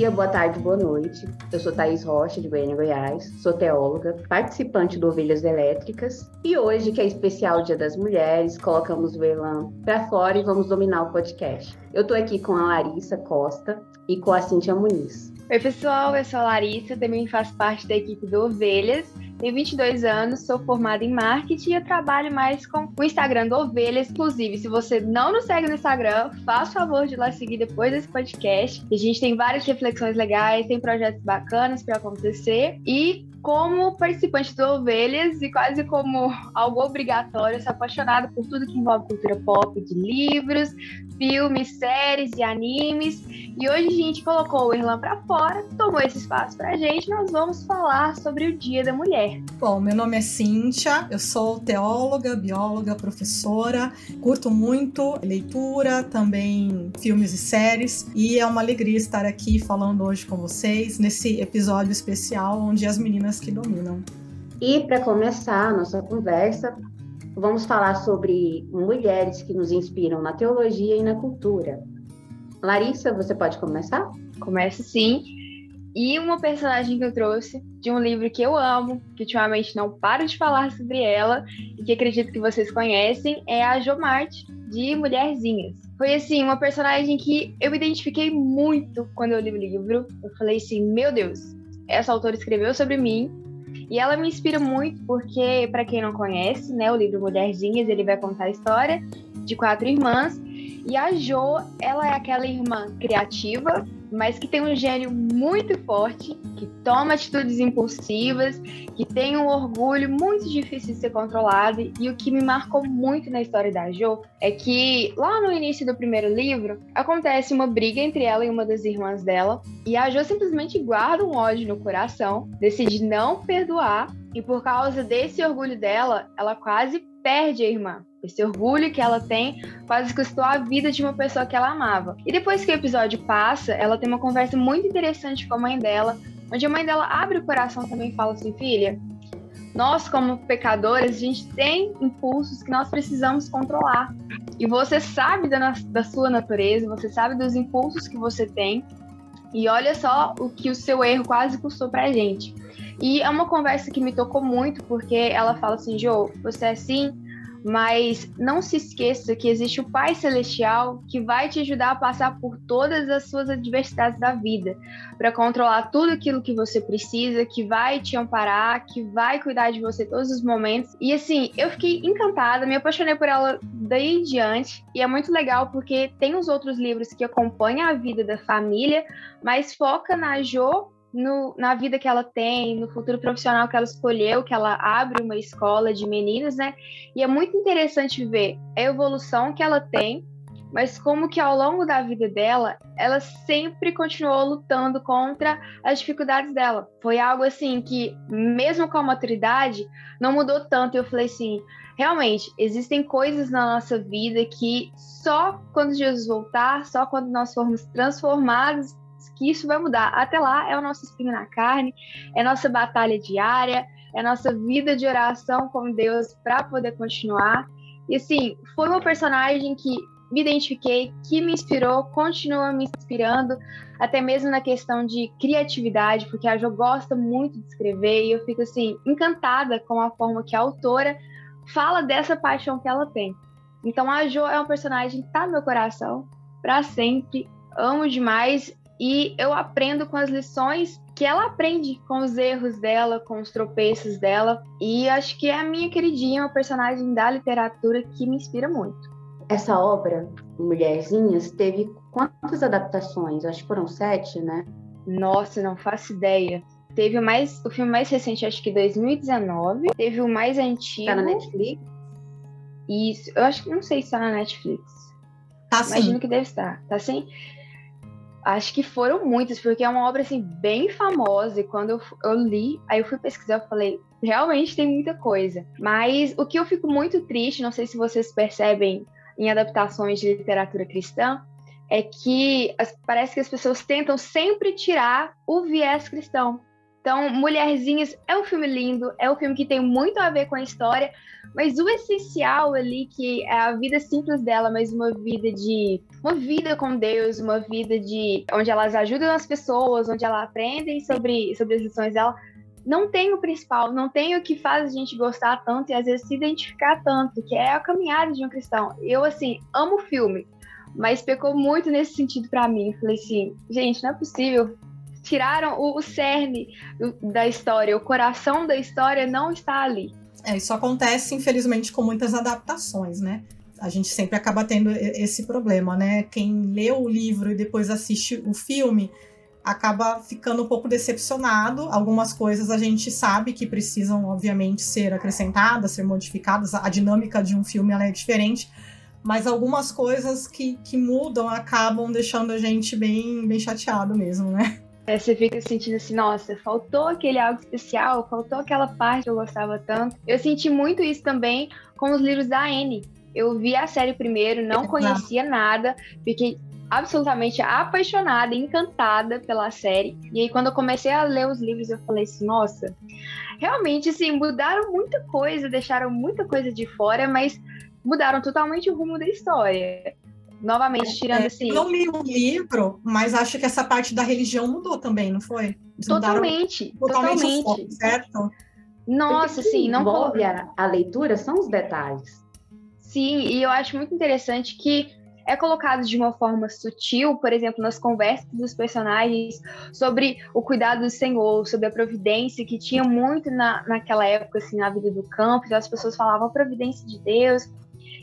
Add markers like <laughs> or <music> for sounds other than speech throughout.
dia, boa tarde, boa noite. Eu sou Thaís Rocha, de Goiânia, Goiás. Sou teóloga, participante do Ovelhas Elétricas. E hoje, que é especial Dia das Mulheres, colocamos o Elan para fora e vamos dominar o podcast. Eu estou aqui com a Larissa Costa e com a Cintia Muniz. Oi, pessoal. Eu sou a Larissa, também faço parte da equipe do Ovelhas tenho 22 anos, sou formada em marketing e eu trabalho mais com o Instagram do Ovelhas. Inclusive, se você não nos segue no Instagram, faça o favor de lá seguir depois desse podcast. A gente tem várias reflexões legais, tem projetos bacanas para acontecer. E como participante do Ovelhas e quase como algo obrigatório, sou apaixonada por tudo que envolve cultura pop, de livros, filmes, séries e animes. E hoje a gente colocou o Irlan para fora, tomou esse espaço para a gente. Nós vamos falar sobre o Dia da Mulher. Bom, meu nome é Cíntia, eu sou teóloga, bióloga, professora, curto muito leitura, também filmes e séries, e é uma alegria estar aqui falando hoje com vocês nesse episódio especial onde as meninas que dominam. E para começar a nossa conversa, vamos falar sobre mulheres que nos inspiram na teologia e na cultura. Larissa, você pode começar? Começo sim. E uma personagem que eu trouxe de um livro que eu amo, que ultimamente não paro de falar sobre ela e que acredito que vocês conhecem, é a Jomarte, de Mulherzinhas. Foi assim, uma personagem que eu me identifiquei muito quando eu li o livro. Eu falei assim, meu Deus, essa autora escreveu sobre mim. E ela me inspira muito porque, para quem não conhece, né, o livro Mulherzinhas, ele vai contar a história de quatro irmãs. E a Jo, ela é aquela irmã criativa, mas que tem um gênio muito forte, que toma atitudes impulsivas, que tem um orgulho muito difícil de ser controlado. E o que me marcou muito na história da Jo é que lá no início do primeiro livro acontece uma briga entre ela e uma das irmãs dela, e a Jo simplesmente guarda um ódio no coração, decide não perdoar, e por causa desse orgulho dela, ela quase perde a irmã. Esse orgulho que ela tem quase custou a vida de uma pessoa que ela amava. E depois que o episódio passa, ela tem uma conversa muito interessante com a mãe dela, onde a mãe dela abre o coração também e fala assim: filha, nós, como pecadoras, a gente tem impulsos que nós precisamos controlar. E você sabe da, da sua natureza, você sabe dos impulsos que você tem. E olha só o que o seu erro quase custou pra gente. E é uma conversa que me tocou muito, porque ela fala assim: Jô, você é assim, mas não se esqueça que existe o Pai Celestial que vai te ajudar a passar por todas as suas adversidades da vida, para controlar tudo aquilo que você precisa, que vai te amparar, que vai cuidar de você todos os momentos. E assim, eu fiquei encantada, me apaixonei por ela daí em diante, e é muito legal porque tem os outros livros que acompanham a vida da família, mas foca na Jo no, na vida que ela tem, no futuro profissional que ela escolheu, que ela abre uma escola de meninas, né? E é muito interessante ver a evolução que ela tem, mas como que ao longo da vida dela, ela sempre continuou lutando contra as dificuldades dela. Foi algo assim que, mesmo com a maturidade, não mudou tanto. Eu falei assim, realmente, existem coisas na nossa vida que só quando Jesus voltar, só quando nós formos transformados que isso vai mudar. Até lá é o nosso espinho na carne, é nossa batalha diária, é nossa vida de oração com Deus para poder continuar. E assim, foi uma personagem que me identifiquei, que me inspirou, continua me inspirando, até mesmo na questão de criatividade, porque a Jo gosta muito de escrever e eu fico assim encantada com a forma que a autora fala dessa paixão que ela tem. Então a Jo é um personagem que tá no meu coração para sempre. Amo demais e eu aprendo com as lições que ela aprende com os erros dela, com os tropeços dela. E acho que é a minha queridinha, uma personagem da literatura que me inspira muito. Essa obra, Mulherzinhas, teve quantas adaptações? Acho que foram sete, né? Nossa, não faço ideia. Teve o mais, o filme mais recente, acho que 2019. Teve o mais antigo. Tá na Netflix? Isso, eu acho que não sei se tá na Netflix. Tá Imagino sim. que deve estar. Tá sim? Acho que foram muitas, porque é uma obra assim bem famosa. E quando eu, eu li, aí eu fui pesquisar, eu falei, realmente tem muita coisa. Mas o que eu fico muito triste, não sei se vocês percebem em adaptações de literatura cristã, é que as, parece que as pessoas tentam sempre tirar o viés cristão. Então, Mulherzinhas é um filme lindo, é um filme que tem muito a ver com a história, mas o essencial ali, que é a vida simples dela, mas uma vida de. Uma vida com Deus, uma vida de. onde elas ajudam as pessoas, onde elas aprendem sobre, sobre as lições dela, não tem o principal, não tem o que faz a gente gostar tanto e às vezes se identificar tanto, que é a caminhada de um cristão. Eu, assim, amo o filme, mas pecou muito nesse sentido para mim. Falei assim, gente, não é possível. Tiraram o, o cerne da história, o coração da história não está ali. É, isso acontece, infelizmente, com muitas adaptações, né? A gente sempre acaba tendo esse problema, né? Quem lê o livro e depois assiste o filme acaba ficando um pouco decepcionado. Algumas coisas a gente sabe que precisam, obviamente, ser acrescentadas, ser modificadas. A dinâmica de um filme é diferente, mas algumas coisas que, que mudam acabam deixando a gente bem, bem chateado mesmo, né? É, você fica sentindo assim, nossa, faltou aquele algo especial, faltou aquela parte que eu gostava tanto. Eu senti muito isso também com os livros da Anne. Eu vi a série primeiro, não conhecia nada, fiquei absolutamente apaixonada, encantada pela série. E aí, quando eu comecei a ler os livros, eu falei assim: nossa, realmente, assim, mudaram muita coisa, deixaram muita coisa de fora, mas mudaram totalmente o rumo da história. Novamente, tirando é, assim. Eu não li o livro, mas acho que essa parte da religião mudou também, não foi? totalmente. Totalmente. totalmente. Foco, certo? Nossa, sim, não envolve a, a leitura são os detalhes. Sim, e eu acho muito interessante que é colocado de uma forma sutil, por exemplo, nas conversas dos personagens sobre o cuidado do Senhor, sobre a providência que tinha muito na, naquela época, assim, na vida do campo, então as pessoas falavam a providência de Deus.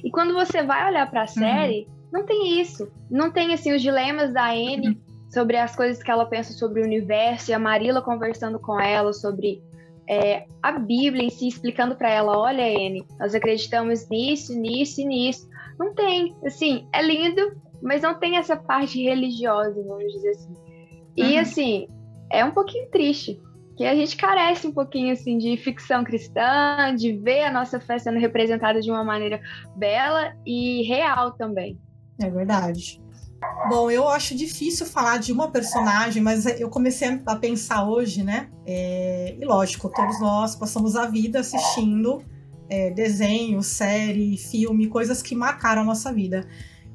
E quando você vai olhar para a uhum. série, uhum. Não tem isso. Não tem, assim, os dilemas da Anne uhum. sobre as coisas que ela pensa sobre o universo e a Marila conversando com ela sobre é, a Bíblia em si, explicando para ela: olha, Anne, nós acreditamos nisso, nisso e nisso. Não tem. Assim, é lindo, mas não tem essa parte religiosa, vamos dizer assim. E, uhum. assim, é um pouquinho triste. Que a gente carece um pouquinho assim de ficção cristã, de ver a nossa fé sendo representada de uma maneira bela e real também. É verdade. Bom, eu acho difícil falar de uma personagem, mas eu comecei a pensar hoje, né? É, e lógico, todos nós passamos a vida assistindo é, desenho, série, filme, coisas que marcaram a nossa vida.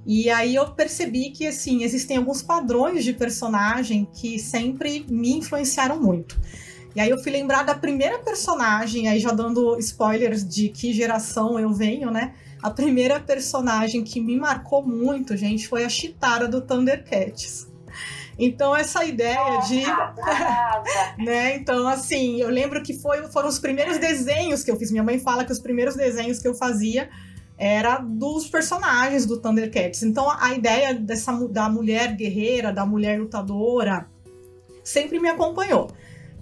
E aí eu percebi que assim existem alguns padrões de personagem que sempre me influenciaram muito. E aí eu fui lembrar da primeira personagem, aí já dando spoilers de que geração eu venho, né? A primeira personagem que me marcou muito, gente, foi a Chitara do Thundercats. Então, essa ideia de. <laughs> né? Então, assim, eu lembro que foi, foram os primeiros desenhos que eu fiz. Minha mãe fala que os primeiros desenhos que eu fazia era dos personagens do Thundercats. Então, a ideia dessa, da mulher guerreira, da mulher lutadora, sempre me acompanhou.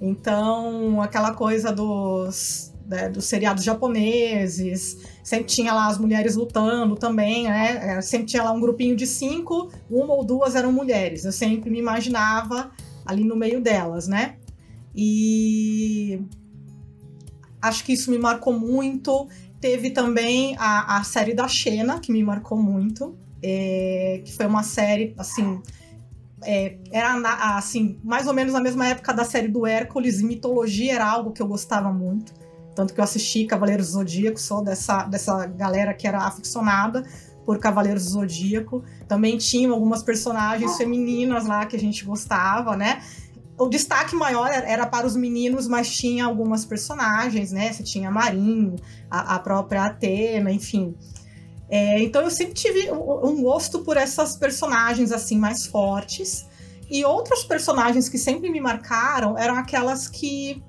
Então, aquela coisa dos, né, dos seriados japoneses, sempre tinha lá as mulheres lutando também, né? É, sempre tinha lá um grupinho de cinco, uma ou duas eram mulheres. Eu sempre me imaginava ali no meio delas, né? E acho que isso me marcou muito. Teve também a, a série da Xena, que me marcou muito, é, que foi uma série, assim, é, era assim, mais ou menos na mesma época da série do Hércules, mitologia era algo que eu gostava muito. Tanto que eu assisti Cavaleiros do Zodíaco, sou dessa, dessa galera que era aficionada por Cavaleiros do Zodíaco. Também tinham algumas personagens femininas lá que a gente gostava, né? O destaque maior era para os meninos, mas tinha algumas personagens, né? Você tinha Marinho, a, a própria Atena, enfim. É, então eu sempre tive um gosto por essas personagens assim mais fortes. E outros personagens que sempre me marcaram eram aquelas que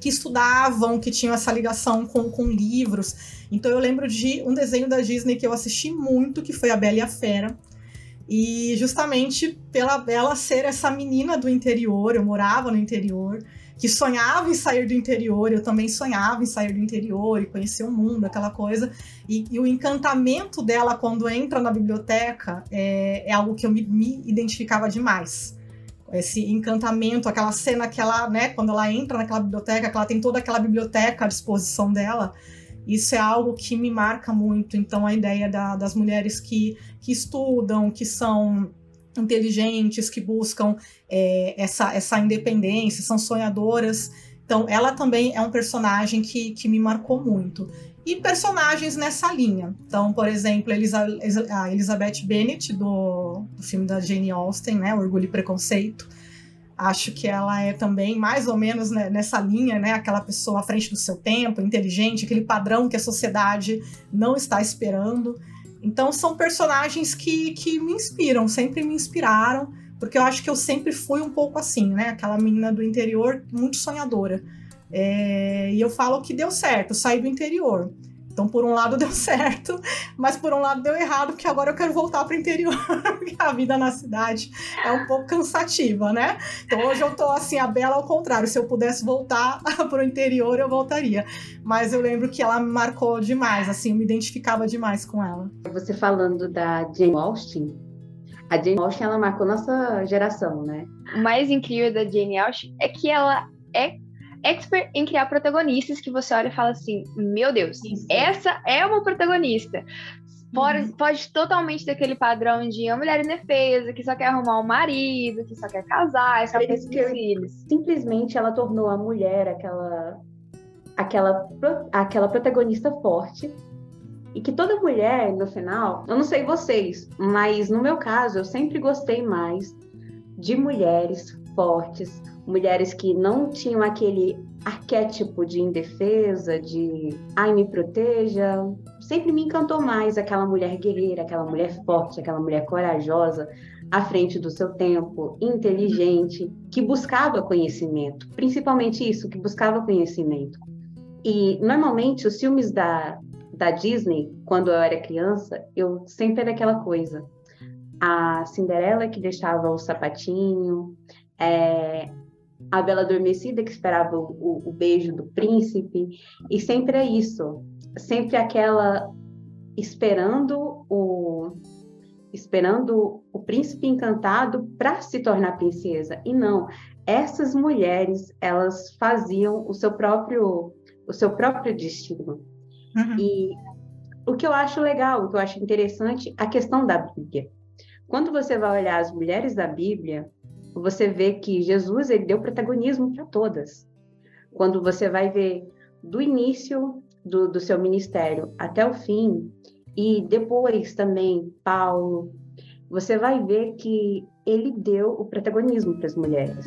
que estudavam, que tinham essa ligação com, com livros. Então eu lembro de um desenho da Disney que eu assisti muito, que foi A Bela e a Fera. E justamente pela Bela ser essa menina do interior, eu morava no interior, que sonhava em sair do interior, eu também sonhava em sair do interior e conhecer o mundo, aquela coisa. E, e o encantamento dela quando entra na biblioteca é, é algo que eu me, me, identificava demais. Esse encantamento, aquela cena que ela, né, quando ela entra naquela biblioteca, que ela tem toda aquela biblioteca à disposição dela, isso é algo que me marca muito. Então, a ideia da, das mulheres que, que estudam, que são inteligentes, que buscam é, essa, essa independência, são sonhadoras. Então, ela também é um personagem que, que me marcou muito. E personagens nessa linha. Então, por exemplo, a Elizabeth Bennet, do, do filme da Jane Austen, né, Orgulho e Preconceito. Acho que ela é também mais ou menos né, nessa linha, né? Aquela pessoa à frente do seu tempo, inteligente, aquele padrão que a sociedade não está esperando. Então são personagens que, que me inspiram, sempre me inspiraram, porque eu acho que eu sempre fui um pouco assim, né? Aquela menina do interior muito sonhadora. É, e eu falo que deu certo, saí do interior. Então, por um lado <laughs> deu certo, mas por um lado deu errado, porque agora eu quero voltar para o interior, <laughs> porque a vida na cidade é um pouco cansativa, né? Então, hoje eu tô assim, a Bela ao contrário. Se eu pudesse voltar <laughs> para o interior, eu voltaria. Mas eu lembro que ela me marcou demais, assim, eu me identificava demais com ela. Você falando da Jane Austen, a Jane Austen, ela marcou nossa geração, né? O mais incrível da Jane Austen é que ela é expert em criar protagonistas que você olha e fala assim: meu Deus, Isso. essa é uma protagonista. Pode, uhum. pode totalmente daquele padrão de uma mulher indefesa, que só quer arrumar um marido, que só quer casar, só quer filhos. Simplesmente ela tornou a mulher aquela, aquela, aquela protagonista forte. E que toda mulher, no final, eu não sei vocês, mas no meu caso, eu sempre gostei mais de mulheres fortes, mulheres que não tinham aquele arquétipo de indefesa, de ai, me proteja. Sempre me encantou mais aquela mulher guerreira, aquela mulher forte, aquela mulher corajosa, à frente do seu tempo, inteligente, que buscava conhecimento, principalmente isso, que buscava conhecimento. E normalmente os filmes da, da Disney, quando eu era criança, eu sempre era aquela coisa. A Cinderela que deixava o sapatinho, é, a Bela Adormecida que esperava o, o, beijo do príncipe, e sempre é isso, sempre aquela esperando o esperando o príncipe encantado para se tornar princesa. E não, essas mulheres, elas faziam o seu próprio o seu próprio destino. Uhum. E o que eu acho legal, o que eu acho interessante, a questão da Bíblia. Quando você vai olhar as mulheres da Bíblia, você vê que Jesus ele deu protagonismo para todas. Quando você vai ver do início do, do seu ministério até o fim, e depois também Paulo, você vai ver que ele deu o protagonismo para as mulheres.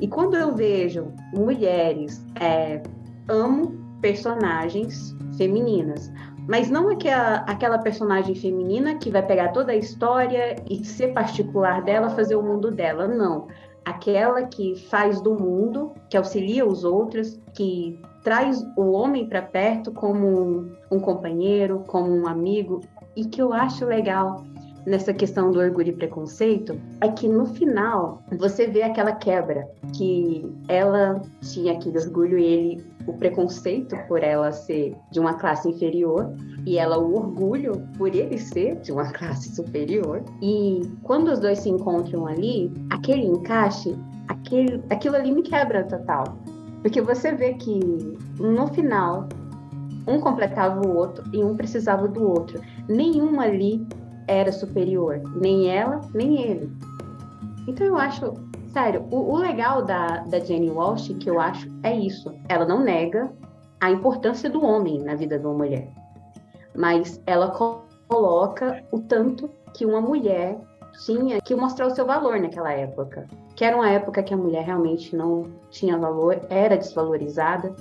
E quando eu vejo mulheres, é, amo personagens femininas, mas não aquela, aquela personagem feminina que vai pegar toda a história e ser particular dela, fazer o mundo dela. Não. Aquela que faz do mundo, que auxilia os outros, que traz o homem para perto como um, um companheiro, como um amigo, e que eu acho legal nessa questão do orgulho e preconceito é que no final você vê aquela quebra que ela tinha aquele orgulho e ele o preconceito por ela ser de uma classe inferior e ela o orgulho por ele ser de uma <laughs> classe superior. E quando os dois se encontram ali, aquele encaixe, aquele, aquilo ali me quebra total. Porque você vê que no final um completava o outro e um precisava do outro. Nenhum ali era superior, nem ela, nem ele. Então eu acho Sério, o, o legal da, da Jenny Walsh, que eu acho, é isso. Ela não nega a importância do homem na vida de uma mulher, mas ela coloca o tanto que uma mulher tinha que mostrar o seu valor naquela época. Que era uma época que a mulher realmente não tinha valor, era desvalorizada.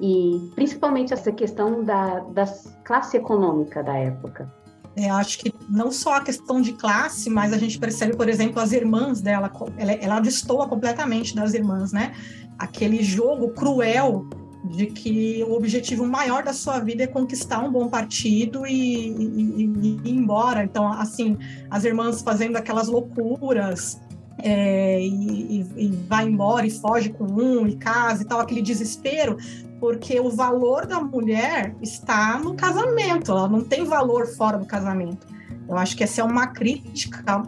E principalmente essa questão da, da classe econômica da época. É, acho que não só a questão de classe, mas a gente percebe, por exemplo, as irmãs dela, ela, ela destoa completamente das irmãs, né? Aquele jogo cruel de que o objetivo maior da sua vida é conquistar um bom partido e, e, e, ir embora. Então, assim, as irmãs fazendo aquelas loucuras, é, e, e, vai embora e foge com um e casa e tal, aquele desespero, porque o valor da mulher está no casamento, ela não tem valor fora do casamento. Eu acho que essa é uma crítica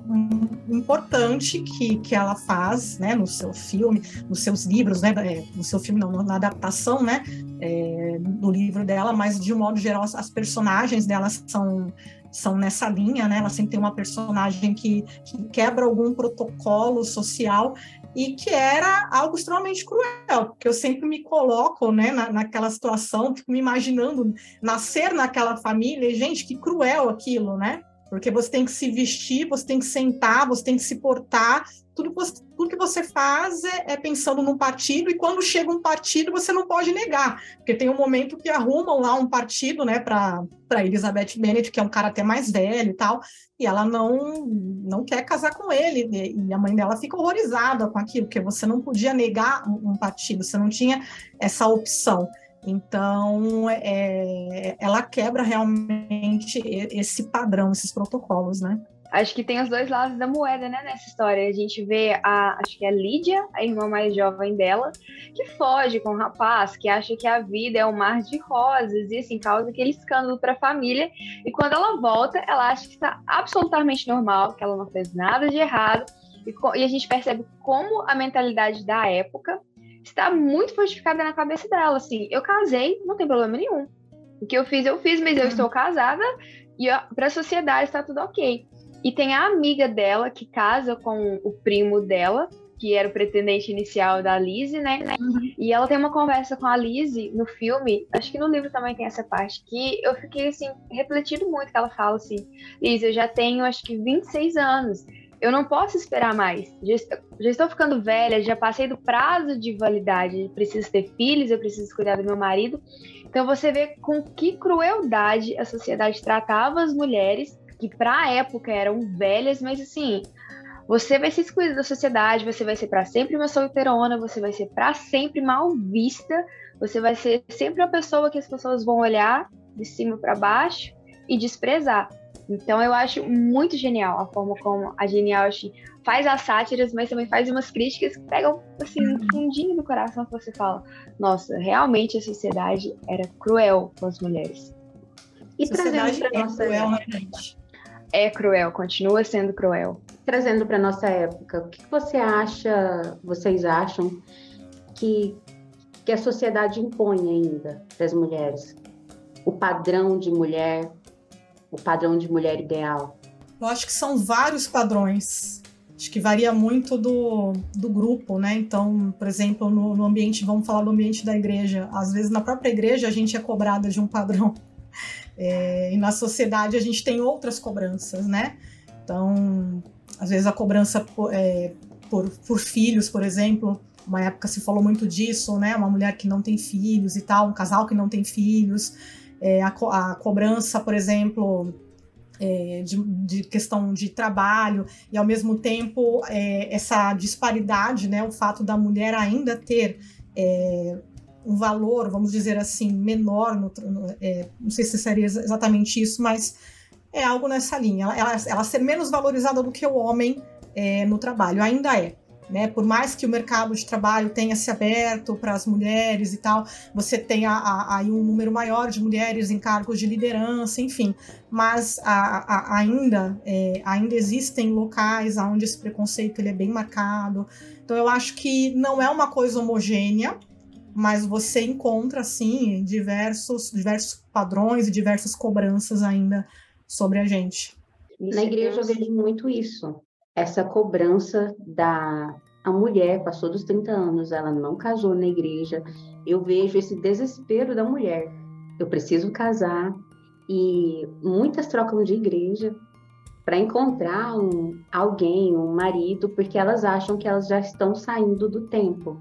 importante que, que ela faz né, no seu filme, nos seus livros, né, é, no seu filme, não, na adaptação né, é, do livro dela, mas de um modo geral, as personagens dela são são nessa linha, né? Ela sempre tem uma personagem que, que quebra algum protocolo social e que era algo extremamente cruel, porque eu sempre me coloco né, na, naquela situação, fico me imaginando nascer naquela família, e, gente, que cruel aquilo, né? Porque você tem que se vestir, você tem que sentar, você tem que se portar. Tudo, tudo que você faz é, é, pensando num partido, e quando chega um partido, você não pode negar. Porque tem um momento que arrumam lá um partido né, para Elizabeth Bennet, que é um cara até mais velho e tal, e ela não, não quer casar com ele. E a mãe dela fica horrorizada com aquilo, porque você não podia negar um partido, você não tinha essa opção. Então, é, ela quebra realmente esse padrão, esses protocolos, né? Acho que tem os dois lados da moeda, né, nessa história. A gente vê a, acho que é a Lídia, a irmã mais jovem dela, que foge com o rapaz, que acha que a vida é um mar de rosas e assim causa aquele escândalo para a família. E quando ela volta, ela acha que está absolutamente normal, que ela não fez nada de errado. E, e a gente percebe como a mentalidade da época está muito fortificada na cabeça dela, assim, eu casei, não tem problema nenhum. O que eu fiz, eu fiz, mas eu estou casada e para a sociedade está tudo ok. E tem a amiga dela que casa com o primo dela, que era o pretendente inicial da Lizzie, né? Uhum. E ela tem uma conversa com a Lizzie no filme, acho que no livro também tem essa parte, que eu fiquei assim, refletindo muito que ela fala assim, Lizzie, eu já tenho acho que 26 anos eu não posso esperar mais. Já, já, estou ficando velha, já passei do prazo de validade. Preciso ter filhos, eu preciso cuidar do meu marido. Então você vê com que crueldade a sociedade tratava as mulheres, que para a época eram velhas, mas assim, você vai ser excluída da sociedade, você vai ser para sempre uma solteirona, você vai ser para sempre mal vista, você vai ser sempre uma pessoa que as pessoas vão olhar de cima para baixo e desprezar. Então eu acho muito genial a forma como a Genial faz as sátiras, mas também faz umas críticas que pegam assim no uhum. fundinho do coração que você fala, nossa, realmente a sociedade era cruel com as mulheres. E trazendo para é nossa cruel, né, gente? É cruel, continua sendo cruel. Trazendo para nossa época, o que você acha, vocês acham que que a sociedade impõe ainda para as mulheres? O padrão de mulher, o padrão de mulher ideal? Eu acho que são vários padrões. Acho que varia muito do, do grupo, né? Então, por exemplo, no, no ambiente, vamos falar do ambiente da igreja. Às vezes, na própria igreja, a gente é cobrada de um padrão. É, e na sociedade, a gente tem outras cobranças, né? Então, às vezes, a cobrança por, é, por, por filhos, por exemplo, uma época se falou muito disso, né? Uma mulher que não tem filhos e tal, um casal que não tem filhos é, a, a, cobrança, por exemplo, é, de, de, questão de trabalho e ao mesmo tempo é, essa disparidade, né, o fato da mulher ainda ter é, um valor, vamos dizer assim, menor, no, no, é, não sei se seria exatamente isso, mas é algo nessa linha, ela, ela, ser menos valorizada do que o homem é, no trabalho, ainda é. Né? Por mais que o mercado de trabalho tenha se aberto para as mulheres e tal, você tem aí um número maior de mulheres em cargos de liderança, enfim. Mas a, a, ainda, é, ainda existem locais onde esse preconceito ele é bem marcado. Então eu acho que não é uma coisa homogênea, mas você encontra assim diversos, diversos padrões e diversas cobranças ainda sobre a gente. Na igreja eu vejo muito isso essa cobrança da a mulher passou dos 30 anos, ela não casou na igreja. Eu vejo esse desespero da mulher. Eu preciso casar e muitas trocam de igreja para encontrar um, alguém, um marido, porque elas acham que elas já estão saindo do tempo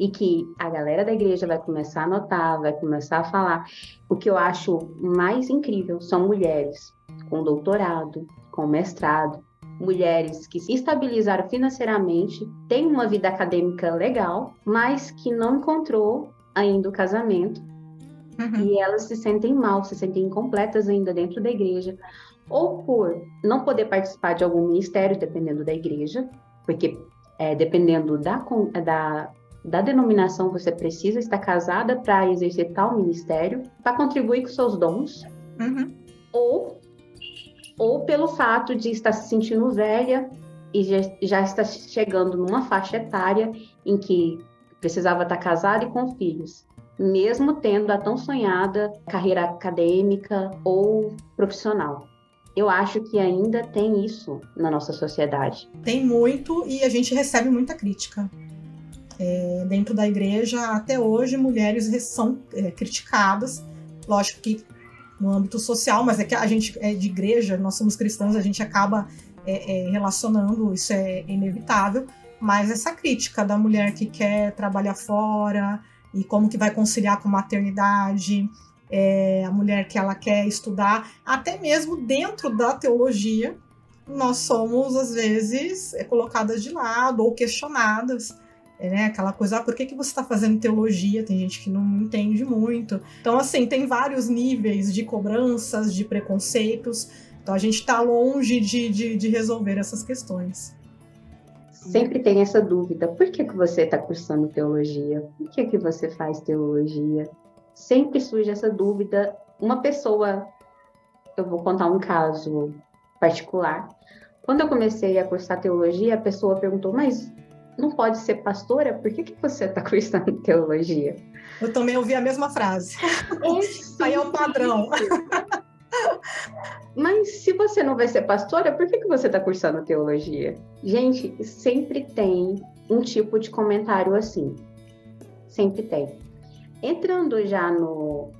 e que a galera da igreja vai começar a notar, vai começar a falar. O que eu acho mais incrível são mulheres com doutorado, com mestrado, mulheres que se estabilizaram financeiramente, têm uma vida acadêmica legal, mas que não encontrou ainda o casamento. Uhum. E elas se sentem mal, se sentem incompletas ainda dentro da igreja, ou por não poder participar de algum ministério, dependendo da igreja, porque é, dependendo da, da, da denominação, você precisa estar casada para exercer tal ministério, para contribuir com seus dons, uhum. ou, ou pelo fato de estar se sentindo velha e já, já está chegando numa faixa etária em que precisava estar casada e com filhos, mesmo tendo a tão sonhada carreira acadêmica ou profissional. Eu acho que ainda tem isso na nossa sociedade. Tem muito e a gente recebe muita crítica. É, dentro da igreja, até hoje, mulheres são é, criticadas. Lógico que no âmbito social, mas é que a gente é de igreja, nós somos cristãos, a gente acaba é, é, relacionando, isso é inevitável. Mas essa crítica da mulher que quer trabalhar fora e como que vai conciliar com maternidade, é, a mulher que ela quer estudar, até mesmo dentro da teologia, nós somos às vezes é, colocadas de lado ou questionadas. Né? Aquela coisa, ah, por que, que você está fazendo teologia? Tem gente que não entende muito. Então, assim, tem vários níveis de cobranças, de preconceitos. Então, a gente está longe de, de, de resolver essas questões sempre tem essa dúvida: por que, que você está cursando teologia? Por que, que você faz teologia? Sempre surge essa dúvida. Uma pessoa, eu vou contar um caso particular. Quando eu comecei a cursar teologia, a pessoa perguntou: mas não pode ser pastora? Por que, que você está <laughs> cursando teologia? Eu também ouvi a mesma frase. É <laughs> Aí é o padrão. <laughs> Mas se você não vai ser pastora, por que, que você está cursando teologia? Gente, sempre tem um tipo de comentário assim. Sempre tem. Entrando já no,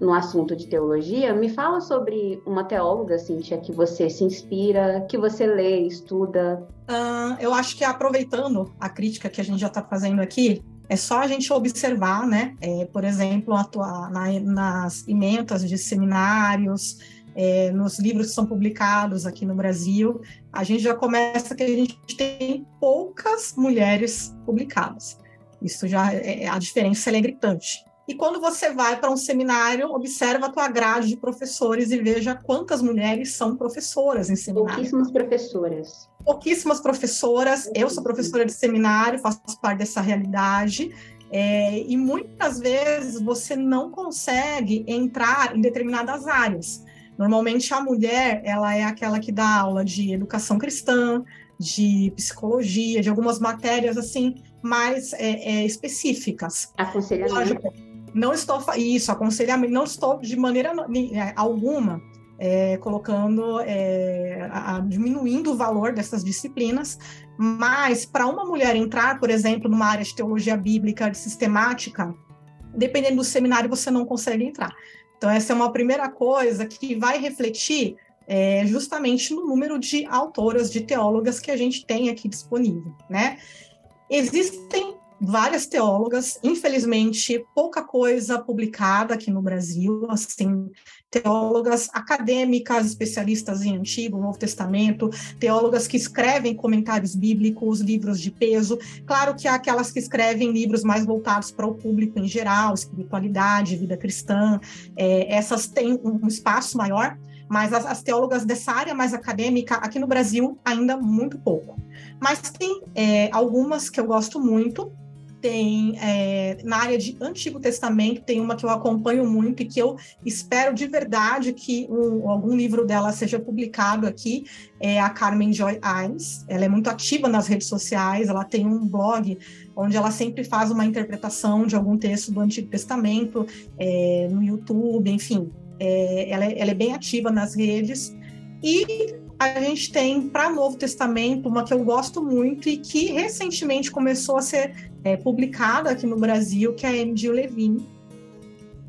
no assunto de teologia, me fala sobre uma teóloga, Cíntia, que você se inspira, que você lê, estuda. Uh, eu acho que aproveitando a crítica que a gente já está fazendo aqui, é só a gente observar, né? É, por exemplo, atuar na, nas ementas de seminários, é, nos livros que são publicados aqui no Brasil, a gente já começa que a gente tem poucas mulheres publicadas. Isso já é, a diferença é gritante. E quando você vai para um seminário, observa a tua grade de professores e veja quantas mulheres são professoras em seminário. Pouquíssimas professoras. Pouquíssimas professoras. Eu sou professora de seminário, faço parte dessa realidade. É, e muitas vezes você não consegue entrar em determinadas áreas. Normalmente a mulher ela é aquela que dá aula de educação cristã, de psicologia, de algumas matérias assim mais é, é, específicas. Aconselhamento. Lógico, não estou isso, aconselhamento, não estou de maneira é, alguma é, colocando, é, a, diminuindo o valor dessas disciplinas, mas para uma mulher entrar, por exemplo, numa área de teologia bíblica, de sistemática, dependendo do seminário, você não consegue entrar. Então, essa é uma primeira coisa que vai refletir é, justamente no número de autoras, de teólogas que a gente tem aqui disponível, né? Existem várias teólogas, infelizmente, pouca coisa publicada aqui no Brasil, assim, teólogas acadêmicas, especialistas em Antigo, Novo Testamento, teólogas que escrevem comentários bíblicos, livros de peso. Claro que há aquelas que escrevem livros mais voltados para o público em geral, espiritualidade, vida cristã, é, essas têm um espaço maior, mas as, as, teólogas dessa área mais acadêmica, aqui no Brasil, ainda muito pouco. Mas tem é, algumas que eu gosto muito, tem é, na área de Antigo Testamento, tem uma que eu acompanho muito e que eu espero de verdade que um, algum livro dela seja publicado aqui, é a Carmen Joy Ives. Ela é muito ativa nas redes sociais, ela tem um blog onde ela sempre faz uma interpretação de algum texto do Antigo Testamento, é, no YouTube, enfim. É, ela, é, ela é bem ativa nas redes. E a gente tem para Novo Testamento uma que eu gosto muito e que recentemente começou a ser é, publicada aqui no Brasil, que é a Emily Levine,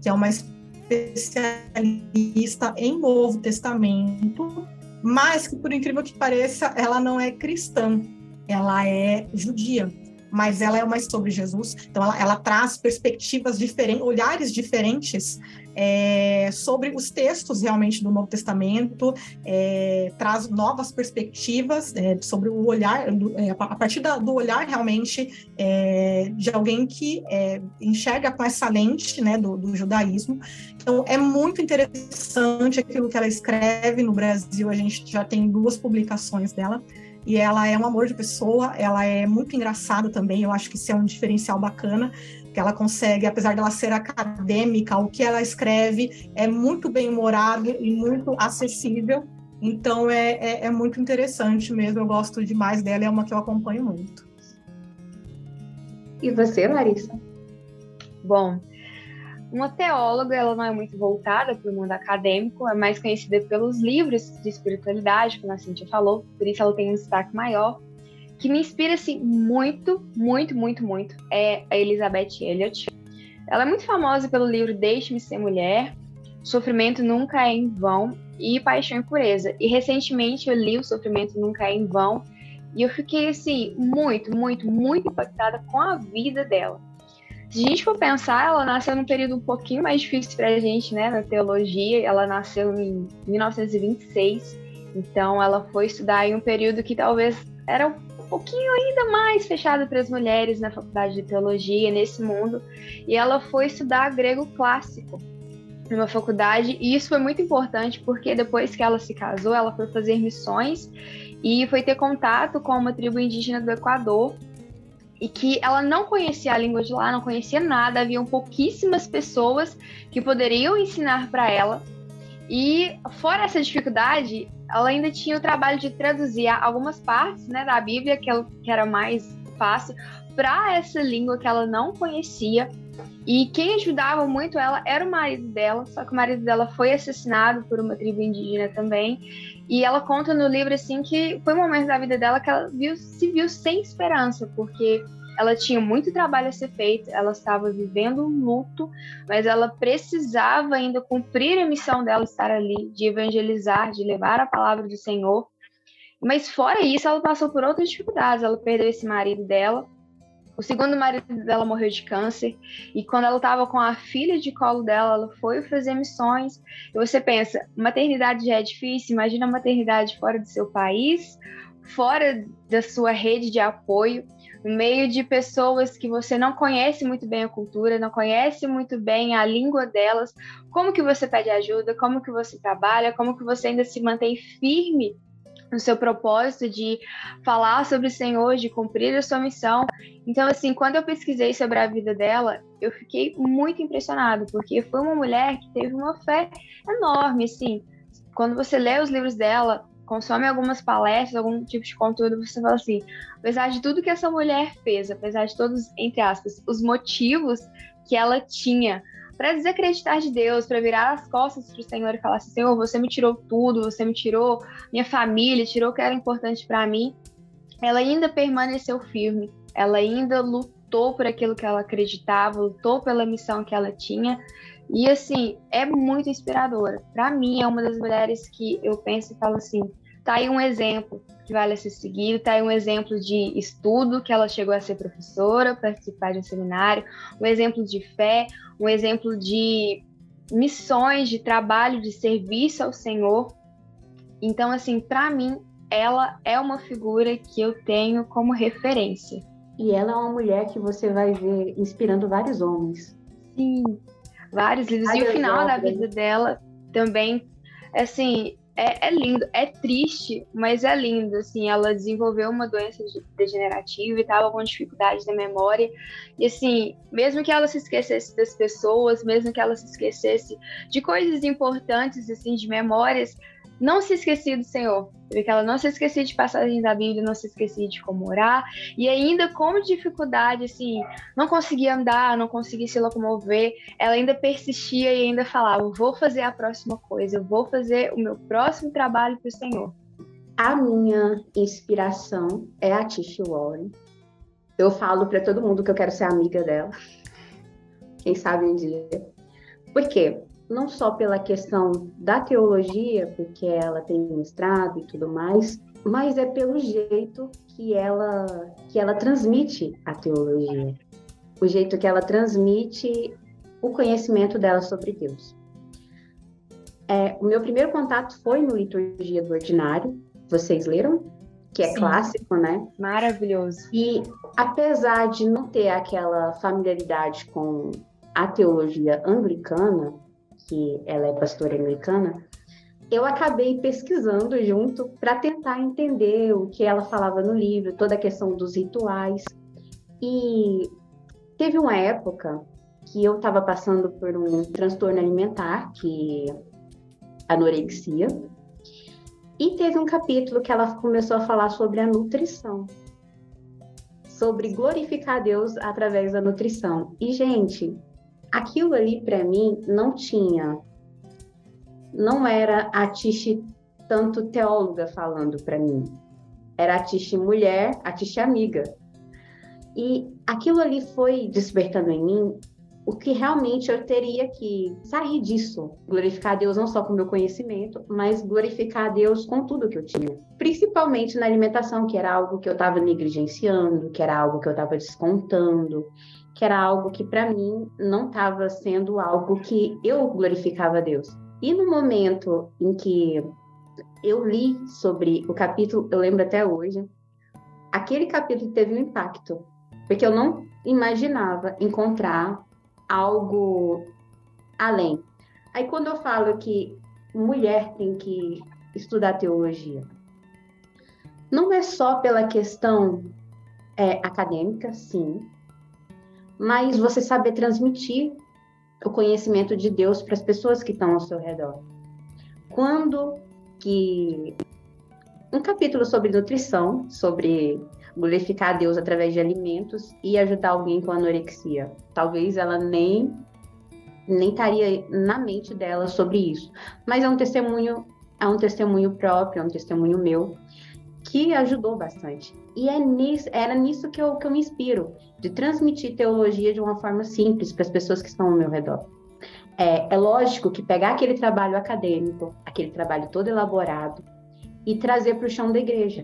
que é uma especialista em Novo Testamento, mas que, por incrível que pareça, ela não é cristã, ela é judia mas ela é uma sobre Jesus, então ela, ela traz perspectivas diferentes, olhares diferentes é, sobre os textos realmente do Novo Testamento, é, traz novas perspectivas é, sobre o olhar, a partir da, do olhar realmente de alguém que enxerga com essa lente né, do, do judaísmo. Então é muito interessante aquilo que ela escreve no Brasil, a gente já tem duas publicações dela. E ela é um amor de pessoa, ela é muito engraçada também, eu acho que isso é um diferencial bacana, que ela consegue, apesar dela ser acadêmica, o que ela escreve é muito bem humorado e muito acessível, então é, é, é muito interessante mesmo, eu gosto demais dela, é uma que eu acompanho muito. E você, Larissa? Bom, uma teóloga, ela não é muito voltada para o mundo acadêmico, é mais conhecida pelos livros de espiritualidade, como a Cintia falou, por isso ela tem um destaque maior. Que me inspira, assim, muito, muito, muito, muito, é a Elizabeth Elliot. Ela é muito famosa pelo livro Deixe-me Ser Mulher, Sofrimento Nunca é em Vão e Paixão e Pureza. E recentemente eu li O Sofrimento Nunca é em Vão e eu fiquei, assim, muito, muito, muito impactada com a vida dela se a gente for pensar, ela nasceu num período um pouquinho mais difícil para a gente, né, na teologia. Ela nasceu em 1926, então ela foi estudar em um período que talvez era um pouquinho ainda mais fechado para as mulheres na faculdade de teologia, nesse mundo. E ela foi estudar grego clássico numa faculdade, e isso foi muito importante porque depois que ela se casou, ela foi fazer missões e foi ter contato com uma tribo indígena do Equador e que ela não conhecia a língua de lá, não conhecia nada, haviam pouquíssimas pessoas que poderiam ensinar para ela. E fora essa dificuldade, ela ainda tinha o trabalho de traduzir algumas partes né, da Bíblia, que, ela, que era mais fácil, para essa língua que ela não conhecia. E quem ajudava muito ela era o marido dela, só que o marido dela foi assassinado por uma tribo indígena também. E ela conta no livro assim que foi um momento da vida dela que ela viu, se viu sem esperança, porque ela tinha muito trabalho a ser feito, ela estava vivendo um luto, mas ela precisava ainda cumprir a missão dela estar ali, de evangelizar, de levar a palavra do Senhor. Mas fora isso, ela passou por outras dificuldades. Ela perdeu esse marido dela, o segundo marido dela morreu de câncer e quando ela estava com a filha de colo dela, ela foi fazer missões. E você pensa, maternidade já é difícil, imagina a maternidade fora do seu país, fora da sua rede de apoio, no meio de pessoas que você não conhece muito bem a cultura, não conhece muito bem a língua delas. Como que você pede ajuda? Como que você trabalha? Como que você ainda se mantém firme no seu propósito de falar sobre o Senhor, de cumprir a sua missão. Então, assim, quando eu pesquisei sobre a vida dela, eu fiquei muito impressionado, porque foi uma mulher que teve uma fé enorme, assim. Quando você lê os livros dela, consome algumas palestras, algum tipo de conteúdo, você fala assim, apesar de tudo que essa mulher fez, apesar de todos, entre aspas, os motivos que ela tinha para desacreditar de Deus, para virar as costas para o Senhor e falar assim: Senhor, você me tirou tudo, você me tirou minha família, tirou o que era importante para mim. Ela ainda permaneceu firme, ela ainda lutou por aquilo que ela acreditava, lutou pela missão que ela tinha. E assim, é muito inspiradora. Para mim, é uma das mulheres que eu penso e falo assim: tá aí um exemplo que vale ser seguido, tá aí um exemplo de estudo, que ela chegou a ser professora, participar de um seminário, um exemplo de fé, um exemplo de missões, de trabalho, de serviço ao Senhor. Então, assim, para mim, ela é uma figura que eu tenho como referência. E ela é uma mulher que você vai ver inspirando vários homens. Sim, vários livros. e o final da vida dela também, assim, é, é, lindo, é triste, mas é lindo, assim, ela desenvolveu uma doença degenerativa e estava com dificuldades da memória, e assim, mesmo que ela se esquecesse das pessoas, mesmo que ela se esquecesse de coisas importantes, assim, de memórias, não se esquecia do Senhor, porque ela não se esquecia de passagens da Bíblia, não se esquecia de como orar, e ainda com dificuldade, assim, não conseguia andar, não conseguia se locomover, ela ainda persistia e ainda falava: vou fazer a próxima coisa, eu vou fazer o meu próximo trabalho para o Senhor. A minha inspiração é a Tish Warren. Eu falo para todo mundo que eu quero ser amiga dela. Quem sabe um dia. Por quê? Não só pela questão da teologia, porque ela tem mestrado e tudo mais, mas é pelo jeito que ela que ela transmite a teologia, o jeito que ela transmite o conhecimento dela sobre Deus. É, o meu primeiro contato foi no Liturgia do Ordinário. Vocês leram? Que é Sim. clássico, né? Maravilhoso. E apesar de não ter aquela familiaridade com a teologia anglicana, que ela é pastora anglicana, eu acabei pesquisando junto para tentar entender o que ela falava no livro, toda a questão dos rituais. E teve uma época que eu estava passando por um transtorno alimentar, que anorexia, e teve um capítulo que ela começou a falar sobre a nutrição, sobre glorificar Deus através da nutrição. E gente, aquilo ali para mim não tinha não era a Tish tanto teóloga falando para mim. Era a Tish mulher, a Tish amiga. E aquilo ali foi despertando em mim o que realmente eu teria que sair disso. Glorificar a Deus não só com o meu conhecimento, mas glorificar a Deus com tudo que eu tinha. Principalmente na alimentação, que era algo que eu estava negligenciando, que era algo que eu estava descontando, que era algo que para mim não estava sendo algo que eu glorificava a Deus. E no momento em que eu li sobre o capítulo, eu lembro até hoje, aquele capítulo teve um impacto, porque eu não imaginava encontrar algo além. Aí quando eu falo que mulher tem que estudar teologia, não é só pela questão é, acadêmica, sim, mas você saber transmitir o conhecimento de Deus para as pessoas que estão ao seu redor. Quando que um capítulo sobre nutrição, sobre glorificar Deus através de alimentos e ajudar alguém com anorexia. Talvez ela nem nem estaria na mente dela sobre isso, mas é um testemunho, é um testemunho próprio, é um testemunho meu que ajudou bastante. E é nisso, era nisso que eu, que eu me inspiro, de transmitir teologia de uma forma simples para as pessoas que estão ao meu redor. É, é lógico que pegar aquele trabalho acadêmico, aquele trabalho todo elaborado, e trazer para o chão da igreja.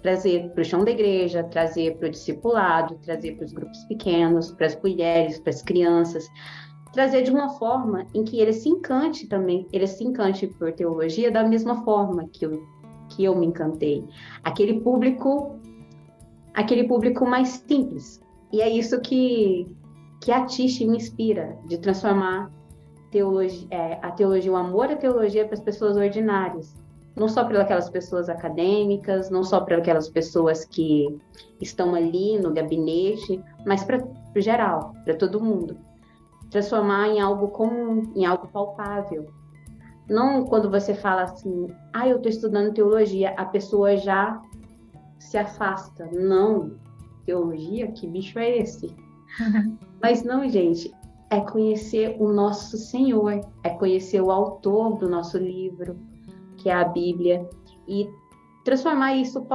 Trazer para o chão da igreja, trazer para o discipulado, trazer para os grupos pequenos, para as mulheres, para as crianças, trazer de uma forma em que ele se encante também, ele se encante por teologia da mesma forma que eu que eu me encantei. Aquele público, aquele público mais simples. E é isso que, que a me inspira, de transformar teologia, é, a teologia, o amor à teologia para as pessoas ordinárias. Não só para aquelas pessoas acadêmicas, não só para aquelas pessoas que estão ali no gabinete, mas para geral, para todo mundo. Transformar em algo comum, em algo palpável, não quando você fala assim, ah, eu estou estudando teologia, a pessoa já se afasta. Não, teologia, que bicho é esse? <laughs> Mas não, gente, é conhecer o nosso Senhor, é conhecer o autor do nosso livro, que é a Bíblia, e transformar isso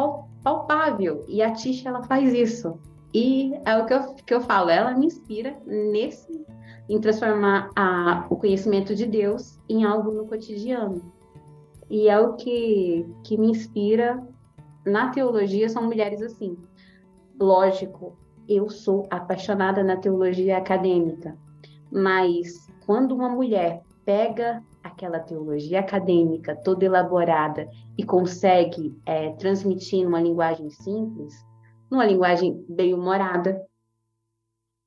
palpável. E a Tisha, ela faz isso. E é o que eu, que eu falo, ela me inspira nesse em transformar a, o conhecimento de Deus em algo no cotidiano. E é o que, que me inspira na teologia, são mulheres assim. Lógico, eu sou apaixonada na teologia acadêmica, mas quando uma mulher pega aquela teologia acadêmica toda elaborada e consegue é, transmitir numa linguagem simples, numa linguagem bem humorada,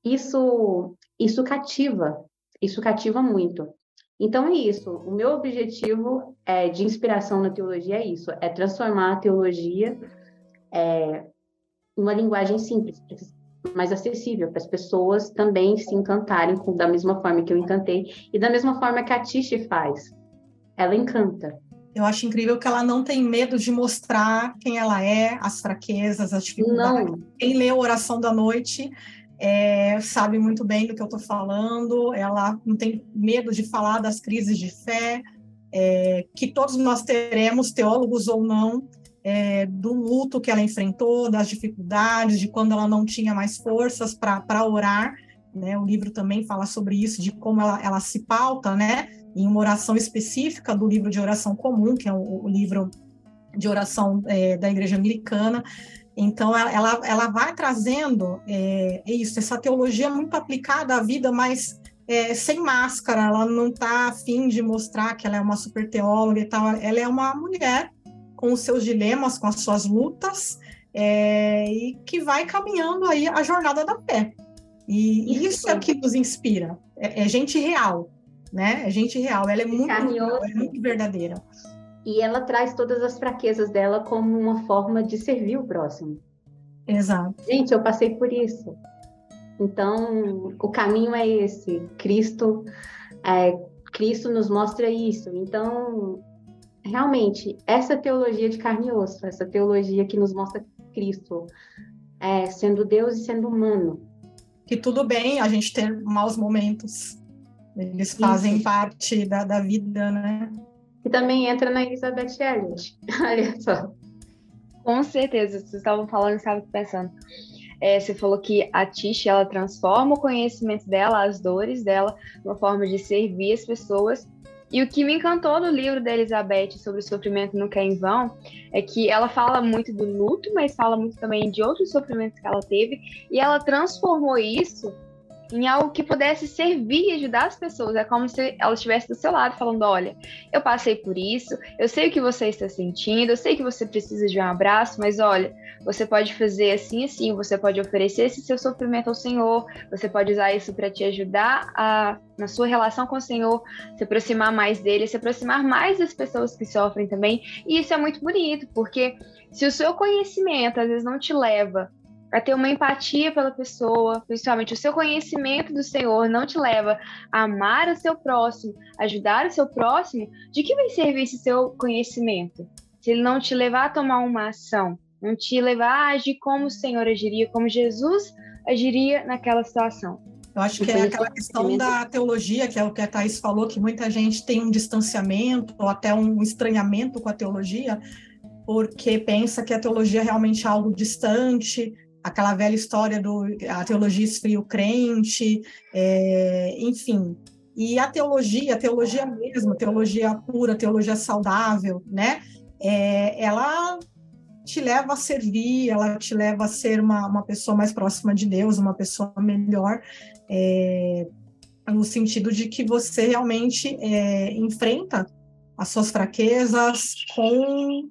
isso isso cativa, isso cativa muito. Então é isso. O meu objetivo é, de inspiração na teologia é isso: é transformar a teologia é, em uma linguagem simples, mais acessível para as pessoas também se encantarem com, da mesma forma que eu encantei e da mesma forma que a Tish faz. Ela encanta. Eu acho incrível que ela não tem medo de mostrar quem ela é, as fraquezas, as dificuldades. Não. Quem lê a oração da noite é, sabe muito bem do que eu estou falando, ela não tem medo de falar das crises de fé, é, que todos nós teremos, teólogos ou não, é, do luto que ela enfrentou, das dificuldades, de quando ela não tinha mais forças para orar. Né? O livro também fala sobre isso, de como ela, ela se pauta né? em uma oração específica do livro de oração comum, que é o, o livro de oração é, da Igreja Americana. Então, ela, ela vai trazendo é, isso, essa teologia muito aplicada à vida, mas é, sem máscara. Ela não está afim de mostrar que ela é uma super teóloga e tal. Ela é uma mulher com os seus dilemas, com as suas lutas, é, e que vai caminhando aí a jornada da fé. E isso, isso é o que nos inspira. É, é gente real. né? É gente real. Ela é muito, real, é muito verdadeira. E ela traz todas as fraquezas dela como uma forma de servir o próximo. Exato. Gente, eu passei por isso. Então, o caminho é esse. Cristo, é, Cristo nos mostra isso. Então, realmente, essa teologia de carne e osso, essa teologia que nos mostra Cristo é, sendo Deus e sendo humano. Que tudo bem a gente ter maus momentos. Eles fazem isso. parte da, da vida, né? E também entra na Elizabeth Elliot. <laughs> Olha só. Com certeza, vocês estavam falando, estava pensando. É, você falou que a Tish ela transforma o conhecimento dela, as dores dela, uma forma de servir as pessoas. E o que me encantou no livro da Elizabeth sobre o sofrimento nunca é em vão é que ela fala muito do luto, mas fala muito também de outros sofrimentos que ela teve, e ela transformou isso em algo que pudesse servir e ajudar as pessoas. É como se ela estivesse do seu lado falando: olha, eu passei por isso, eu sei o que você está sentindo, eu sei que você precisa de um abraço, mas olha, você pode fazer assim assim, você pode oferecer esse seu sofrimento ao Senhor, você pode usar isso para te ajudar a, na sua relação com o Senhor, se aproximar mais dele, se aproximar mais das pessoas que sofrem também. E isso é muito bonito, porque se o seu conhecimento às vezes não te leva a ter uma empatia pela pessoa, principalmente o seu conhecimento do Senhor não te leva a amar o seu próximo, ajudar o seu próximo, de que vai servir esse seu conhecimento? Se ele não te levar a tomar uma ação, não te levar a agir como o Senhor agiria, como Jesus agiria naquela situação. Eu acho que é aquela questão da teologia, que é o que a Thais falou, que muita gente tem um distanciamento ou até um estranhamento com a teologia, porque pensa que a teologia é realmente algo distante, aquela velha história do a teologia esfria o crente, é, enfim. E a teologia, a teologia mesmo, teologia pura, teologia saudável, né? É, ela te leva a servir, ela te leva a ser uma, uma pessoa mais próxima de Deus, uma pessoa melhor, é, no sentido de que você realmente é, enfrenta as suas fraquezas com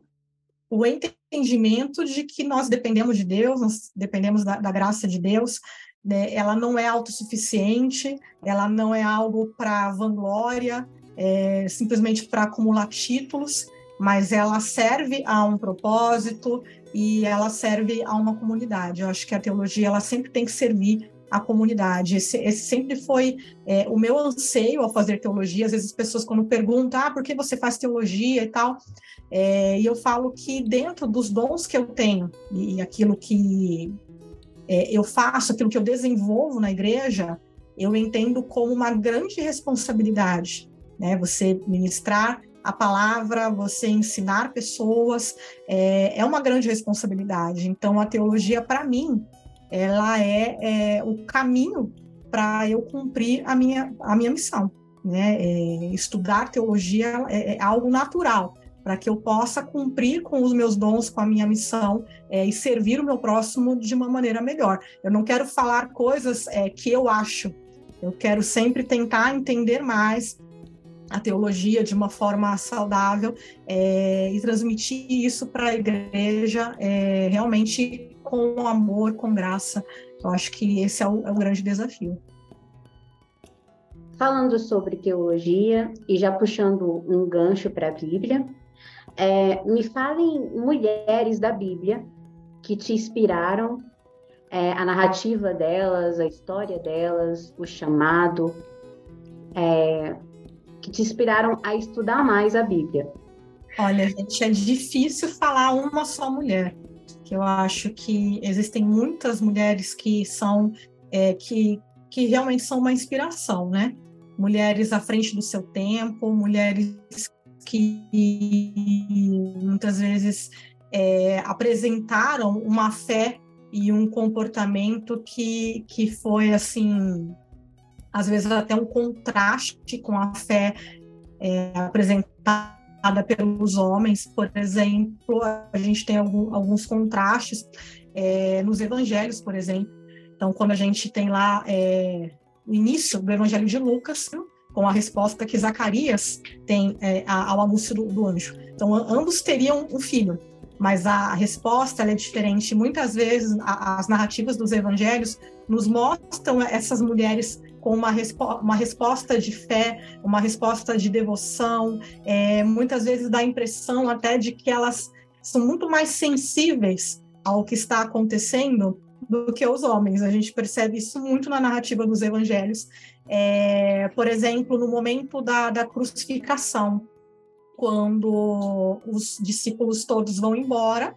o entendimento de que nós dependemos de Deus, nós dependemos da, da graça de Deus, né? ela não é autossuficiente, ela não é algo para vanglória, é, simplesmente para acumular títulos, mas ela serve a um propósito e ela serve a uma comunidade. Eu acho que a teologia ela sempre tem que servir a comunidade. Esse, esse sempre foi é, o meu anseio ao fazer teologia. Às vezes as pessoas quando perguntam, ah, por que você faz teologia e tal, é, e eu falo que dentro dos dons que eu tenho e aquilo que é, eu faço, aquilo que eu desenvolvo na igreja, eu entendo como uma grande responsabilidade, né? Você ministrar a palavra, você ensinar pessoas, é, é uma grande responsabilidade. Então, a teologia, para mim, ela é, é o caminho para eu cumprir a minha, a minha missão. Né? É, estudar teologia é, é algo natural para que eu possa cumprir com os meus dons, com a minha missão é, e servir o meu próximo de uma maneira melhor. Eu não quero falar coisas é, que eu acho, eu quero sempre tentar entender mais a teologia de uma forma saudável é, e transmitir isso para a igreja é, realmente com amor, com graça. Eu acho que esse é o, é o grande desafio. Falando sobre teologia e já puxando um gancho para a Bíblia, é, me falem mulheres da Bíblia que te inspiraram, é, a narrativa delas, a história delas, o chamado, é, que te inspiraram a estudar mais a Bíblia. Olha, gente, é difícil falar uma só mulher, que eu acho que existem muitas mulheres que são é, que, que realmente são uma inspiração, né? Mulheres à frente do seu tempo, mulheres que muitas vezes é, apresentaram uma fé e um comportamento que, que foi assim às vezes até um contraste com a fé é, apresentada pelos homens, por exemplo, a gente tem algum, alguns contrastes é, nos evangelhos, por exemplo. Então, quando a gente tem lá é, o início do evangelho de Lucas, com a resposta que Zacarias tem é, ao anúncio do, do, anjo. Então, ambos teriam um filho, mas a resposta é diferente. Muitas vezes, a, as narrativas dos evangelhos nos mostram essas mulheres com uma, respo uma resposta de fé, uma resposta de devoção, é, muitas vezes dá a impressão até de que elas são muito mais sensíveis ao que está acontecendo do que os homens. A gente percebe isso muito na narrativa dos evangelhos. É, por exemplo, no momento da, da crucificação, quando os discípulos todos vão embora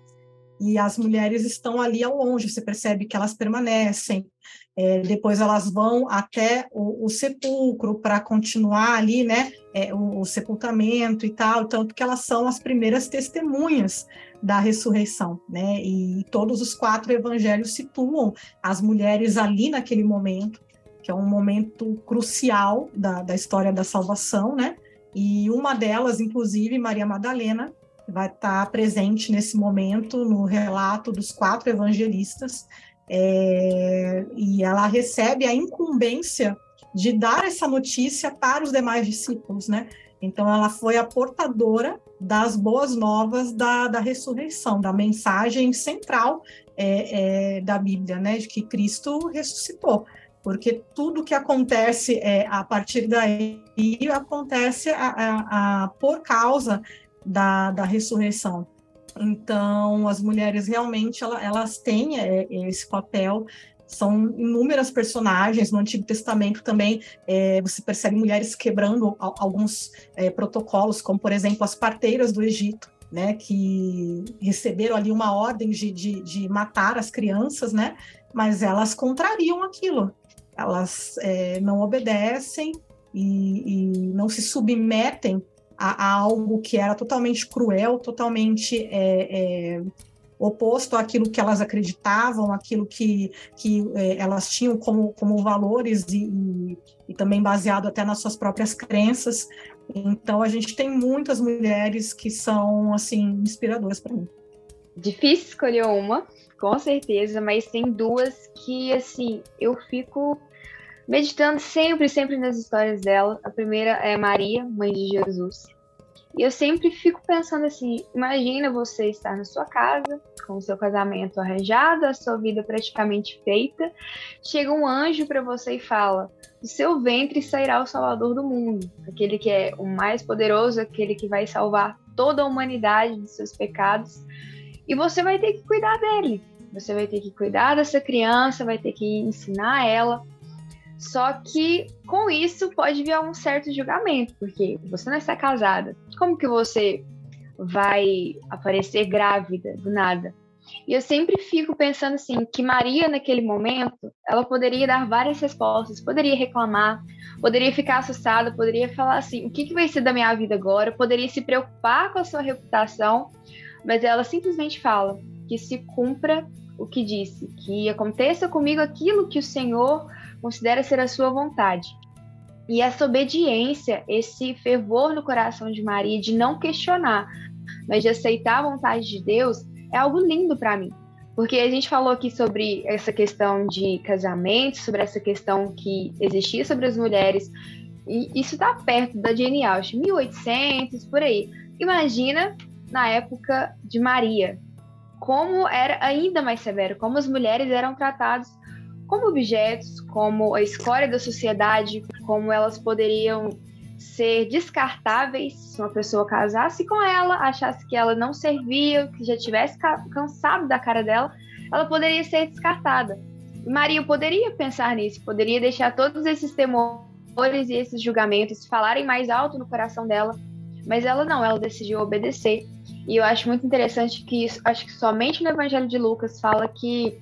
e as mulheres estão ali ao longe, você percebe que elas permanecem. É, depois elas vão até o, o sepulcro para continuar ali, né, é, o, o, sepultamento e tal, tanto que elas são as primeiras testemunhas da ressurreição, né, e todos os quatro evangelhos situam as mulheres ali naquele momento, que é um momento crucial da, da história da salvação, né, e uma delas, inclusive, Maria Madalena, vai estar presente nesse momento no relato dos quatro evangelistas, é, e ela recebe a incumbência de dar essa notícia para os demais discípulos, né? Então, ela foi a portadora das boas novas da, da ressurreição, da mensagem central é, é, da Bíblia, né? De que Cristo ressuscitou. Porque tudo que acontece é, a partir daí acontece a, a, a por causa da, da ressurreição. Então, as mulheres realmente elas têm é, esse papel. São inúmeras personagens no Antigo Testamento também. É, você percebe mulheres quebrando alguns é, protocolos, como por exemplo as parteiras do Egito, né, que receberam ali uma ordem de, de, de matar as crianças, né, mas elas contrariam aquilo. Elas é, não obedecem e, e não se submetem a, a algo que era totalmente cruel, totalmente é, é, oposto àquilo que elas acreditavam, aquilo que, que é, elas tinham como, como valores e, e, e, também baseado até nas suas próprias crenças. Então a gente tem muitas mulheres que são assim inspiradoras para mim. Difícil escolher uma, com certeza, mas tem duas que assim eu fico meditando sempre, sempre nas histórias dela. A primeira é Maria, mãe de Jesus. E eu sempre fico pensando assim: imagina você estar na sua casa, com o seu casamento arranjado, a sua vida praticamente feita. Chega um anjo para você e fala: do seu ventre sairá o Salvador do mundo, aquele que é o mais poderoso, aquele que vai salvar toda a humanidade dos seus pecados. E você vai ter que cuidar dele. Você vai ter que cuidar dessa criança, vai ter que ensinar ela. Só que com isso pode vir um certo julgamento, porque você não está casada. Como que você vai aparecer grávida do nada? E eu sempre fico pensando assim, que Maria naquele momento, ela poderia dar várias respostas, poderia reclamar, poderia ficar assustada, poderia falar assim, o que, que vai ser da minha vida agora? Poderia se preocupar com a sua reputação, mas ela simplesmente fala que se cumpra o que disse, que aconteça comigo aquilo que o Senhor considera ser a sua vontade. E essa obediência, esse fervor no coração de Maria de não questionar, mas de aceitar a vontade de Deus, é algo lindo para mim. Porque a gente falou aqui sobre essa questão de casamento, sobre essa questão que existia sobre as mulheres, e isso está perto da Jane Austen, 1800, por aí. Imagina na época de Maria, como era ainda mais severo, como as mulheres eram tratadas como objetos, como a escória da sociedade, como elas poderiam ser descartáveis se uma pessoa casasse com ela, achasse que ela não servia, que já tivesse cansado da cara dela, ela poderia ser descartada. Maria poderia pensar nisso, poderia deixar todos esses temores e esses julgamentos falarem mais alto no coração dela, mas ela não, ela decidiu obedecer. E eu acho muito interessante que isso, acho que somente no Evangelho de Lucas fala que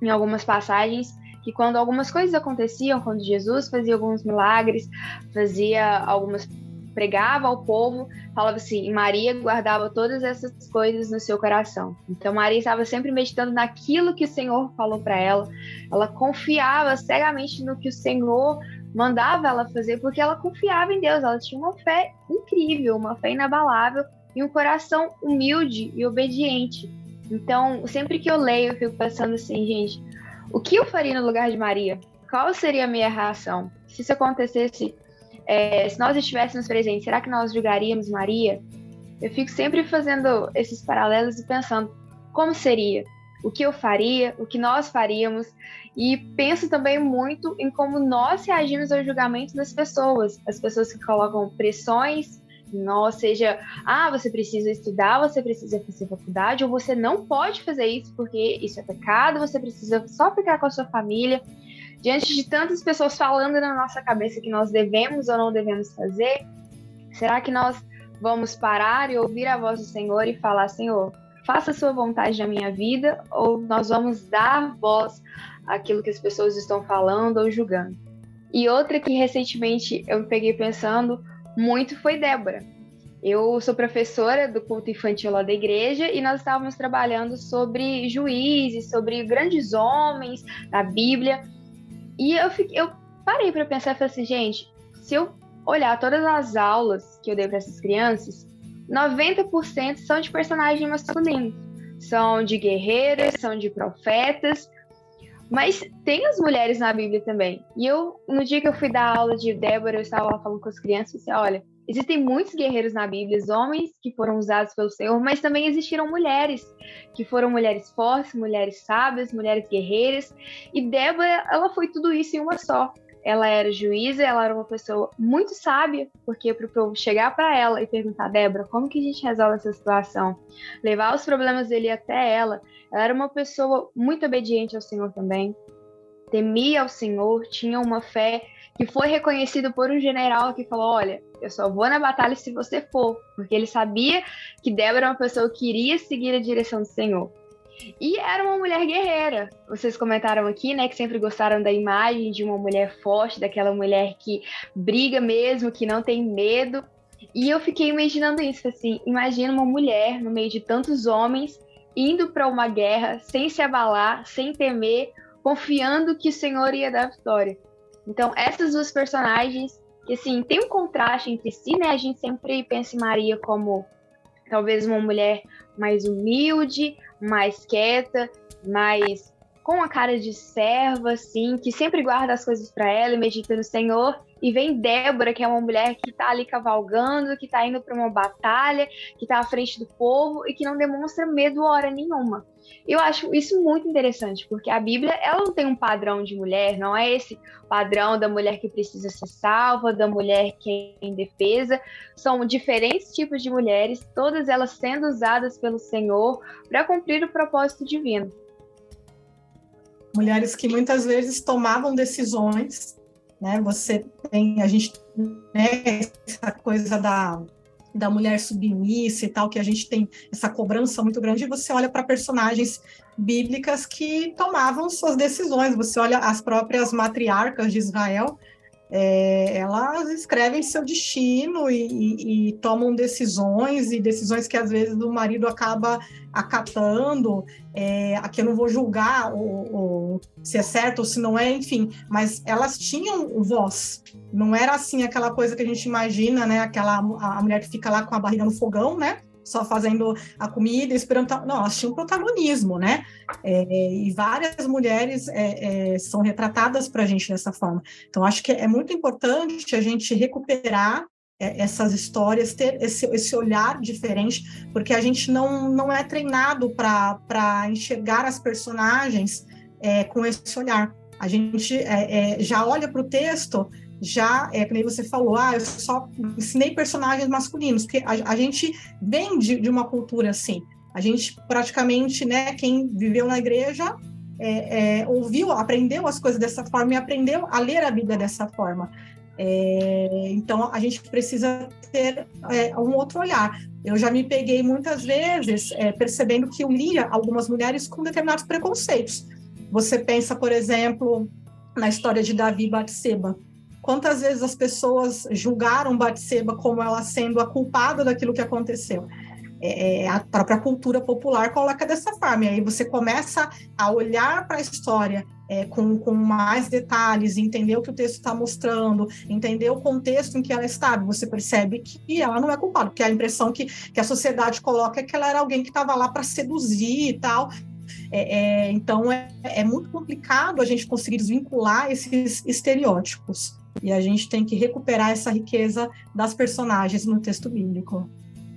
em algumas passagens que quando algumas coisas aconteciam, quando Jesus fazia alguns milagres, fazia algumas pregava ao povo, falava assim, e Maria guardava todas essas coisas no seu coração. Então Maria estava sempre meditando naquilo que o Senhor falou para ela. Ela confiava cegamente no que o Senhor mandava ela fazer, porque ela confiava em Deus. Ela tinha uma fé incrível, uma fé inabalável e um coração humilde e obediente. Então, sempre que eu leio, eu fico pensando assim, gente, o que eu faria no lugar de Maria? Qual seria a minha reação? Se isso acontecesse, é, se nós estivéssemos presentes, será que nós julgaríamos Maria? Eu fico sempre fazendo esses paralelos e pensando como seria. o que eu faria, o que nós faríamos, e penso também muito em como nós reagimos ao julgamento das pessoas, as pessoas que colocam pressões nós, seja, ah, você precisa estudar, você precisa fazer faculdade, ou você não pode fazer isso porque isso é pecado, você precisa só ficar com a sua família. Diante de tantas pessoas falando na nossa cabeça que nós devemos ou não devemos fazer, será que nós vamos parar e ouvir a voz do Senhor e falar, Senhor, faça a sua vontade na minha vida, ou nós vamos dar voz àquilo que as pessoas estão falando ou julgando? E outra que recentemente eu peguei pensando muito foi Débora. Eu sou professora do culto infantil lá da igreja e nós estávamos trabalhando sobre juízes, sobre grandes homens da Bíblia. E eu, fiquei, eu parei para pensar e falei assim, gente, se eu olhar todas as aulas que eu dei para essas crianças, 90% são de personagens masculinos. São de guerreiras, são de profetas, mas tem as mulheres na Bíblia também. E eu, no dia que eu fui dar aula de Débora, eu estava lá falando com as crianças disse, olha, existem muitos guerreiros na Bíblia, homens que foram usados pelo Senhor, mas também existiram mulheres, que foram mulheres fortes, mulheres sábias, mulheres guerreiras. E Débora, ela foi tudo isso em uma só ela era juíza, ela era uma pessoa muito sábia, porque para o povo chegar para ela e perguntar, Débora, como que a gente resolve essa situação? Levar os problemas dele até ela. Ela era uma pessoa muito obediente ao Senhor também, temia ao Senhor, tinha uma fé que foi reconhecida por um general que falou: Olha, eu só vou na batalha se você for, porque ele sabia que Débora era uma pessoa que iria seguir a direção do Senhor. E era uma mulher guerreira. Vocês comentaram aqui, né, que sempre gostaram da imagem de uma mulher forte, daquela mulher que briga mesmo, que não tem medo. E eu fiquei imaginando isso, assim, imagina uma mulher no meio de tantos homens indo para uma guerra sem se abalar, sem temer, confiando que o Senhor ia dar a vitória. Então, essas duas personagens, que assim, tem um contraste entre si, né? A gente sempre pensa em Maria como talvez uma mulher mais humilde, mais quieta, mais com a cara de serva, assim, que sempre guarda as coisas para ela e medita no Senhor. E vem Débora, que é uma mulher que está ali cavalgando, que está indo para uma batalha, que está à frente do povo e que não demonstra medo hora nenhuma. Eu acho isso muito interessante, porque a Bíblia ela não tem um padrão de mulher, não é esse padrão da mulher que precisa ser salva, da mulher que é indefesa. São diferentes tipos de mulheres, todas elas sendo usadas pelo Senhor para cumprir o propósito divino. Mulheres que muitas vezes tomavam decisões, né? Você tem a gente, né, essa coisa da da mulher submissa e tal, que a gente tem essa cobrança muito grande, e você olha para personagens bíblicas que tomavam suas decisões. Você olha as próprias matriarcas de Israel, é, elas escrevem seu destino e, e, e, tomam decisões, e decisões que às vezes o marido acaba acatando. É, aqui eu não vou julgar o, o, se é certo ou se não é, enfim, mas elas tinham voz. Não era assim aquela coisa que a gente imagina, né? Aquela a mulher que fica lá com a barriga no fogão, né? Só fazendo a comida, esperando. Não, elas tinham protagonismo, né? É, e várias mulheres é, é, são retratadas para a gente dessa forma. Então, acho que é muito importante a gente recuperar é, essas histórias, ter esse, esse olhar diferente, porque a gente não, não é treinado para enxergar as personagens é, com esse olhar. A gente é, já olha para o texto já, é que você falou, ah, eu só ensinei personagens masculinos, porque a, a gente vem de, de, uma cultura assim. A gente praticamente, né, quem viveu na igreja é, é, ouviu, aprendeu as coisas dessa forma e aprendeu a ler a Bíblia dessa forma. É, então a gente precisa ter é, um outro olhar. Eu já me peguei muitas vezes é, percebendo que eu lia algumas mulheres com determinados preconceitos. Você pensa, por exemplo, na história de Davi e Batseba Quantas vezes as pessoas julgaram Batseba como ela sendo a culpada daquilo que aconteceu? É, é a própria cultura popular coloca dessa forma. E aí você começa a olhar para a história é, com, com mais detalhes, entender o que o texto está mostrando, entender o contexto em que ela estava. Você percebe que ela não é culpada, porque a impressão que, que a sociedade coloca é que ela era alguém que estava lá para seduzir e tal. É, é, então é, é muito complicado a gente conseguir desvincular esses estereótipos. E a gente tem que recuperar essa riqueza das personagens no texto bíblico.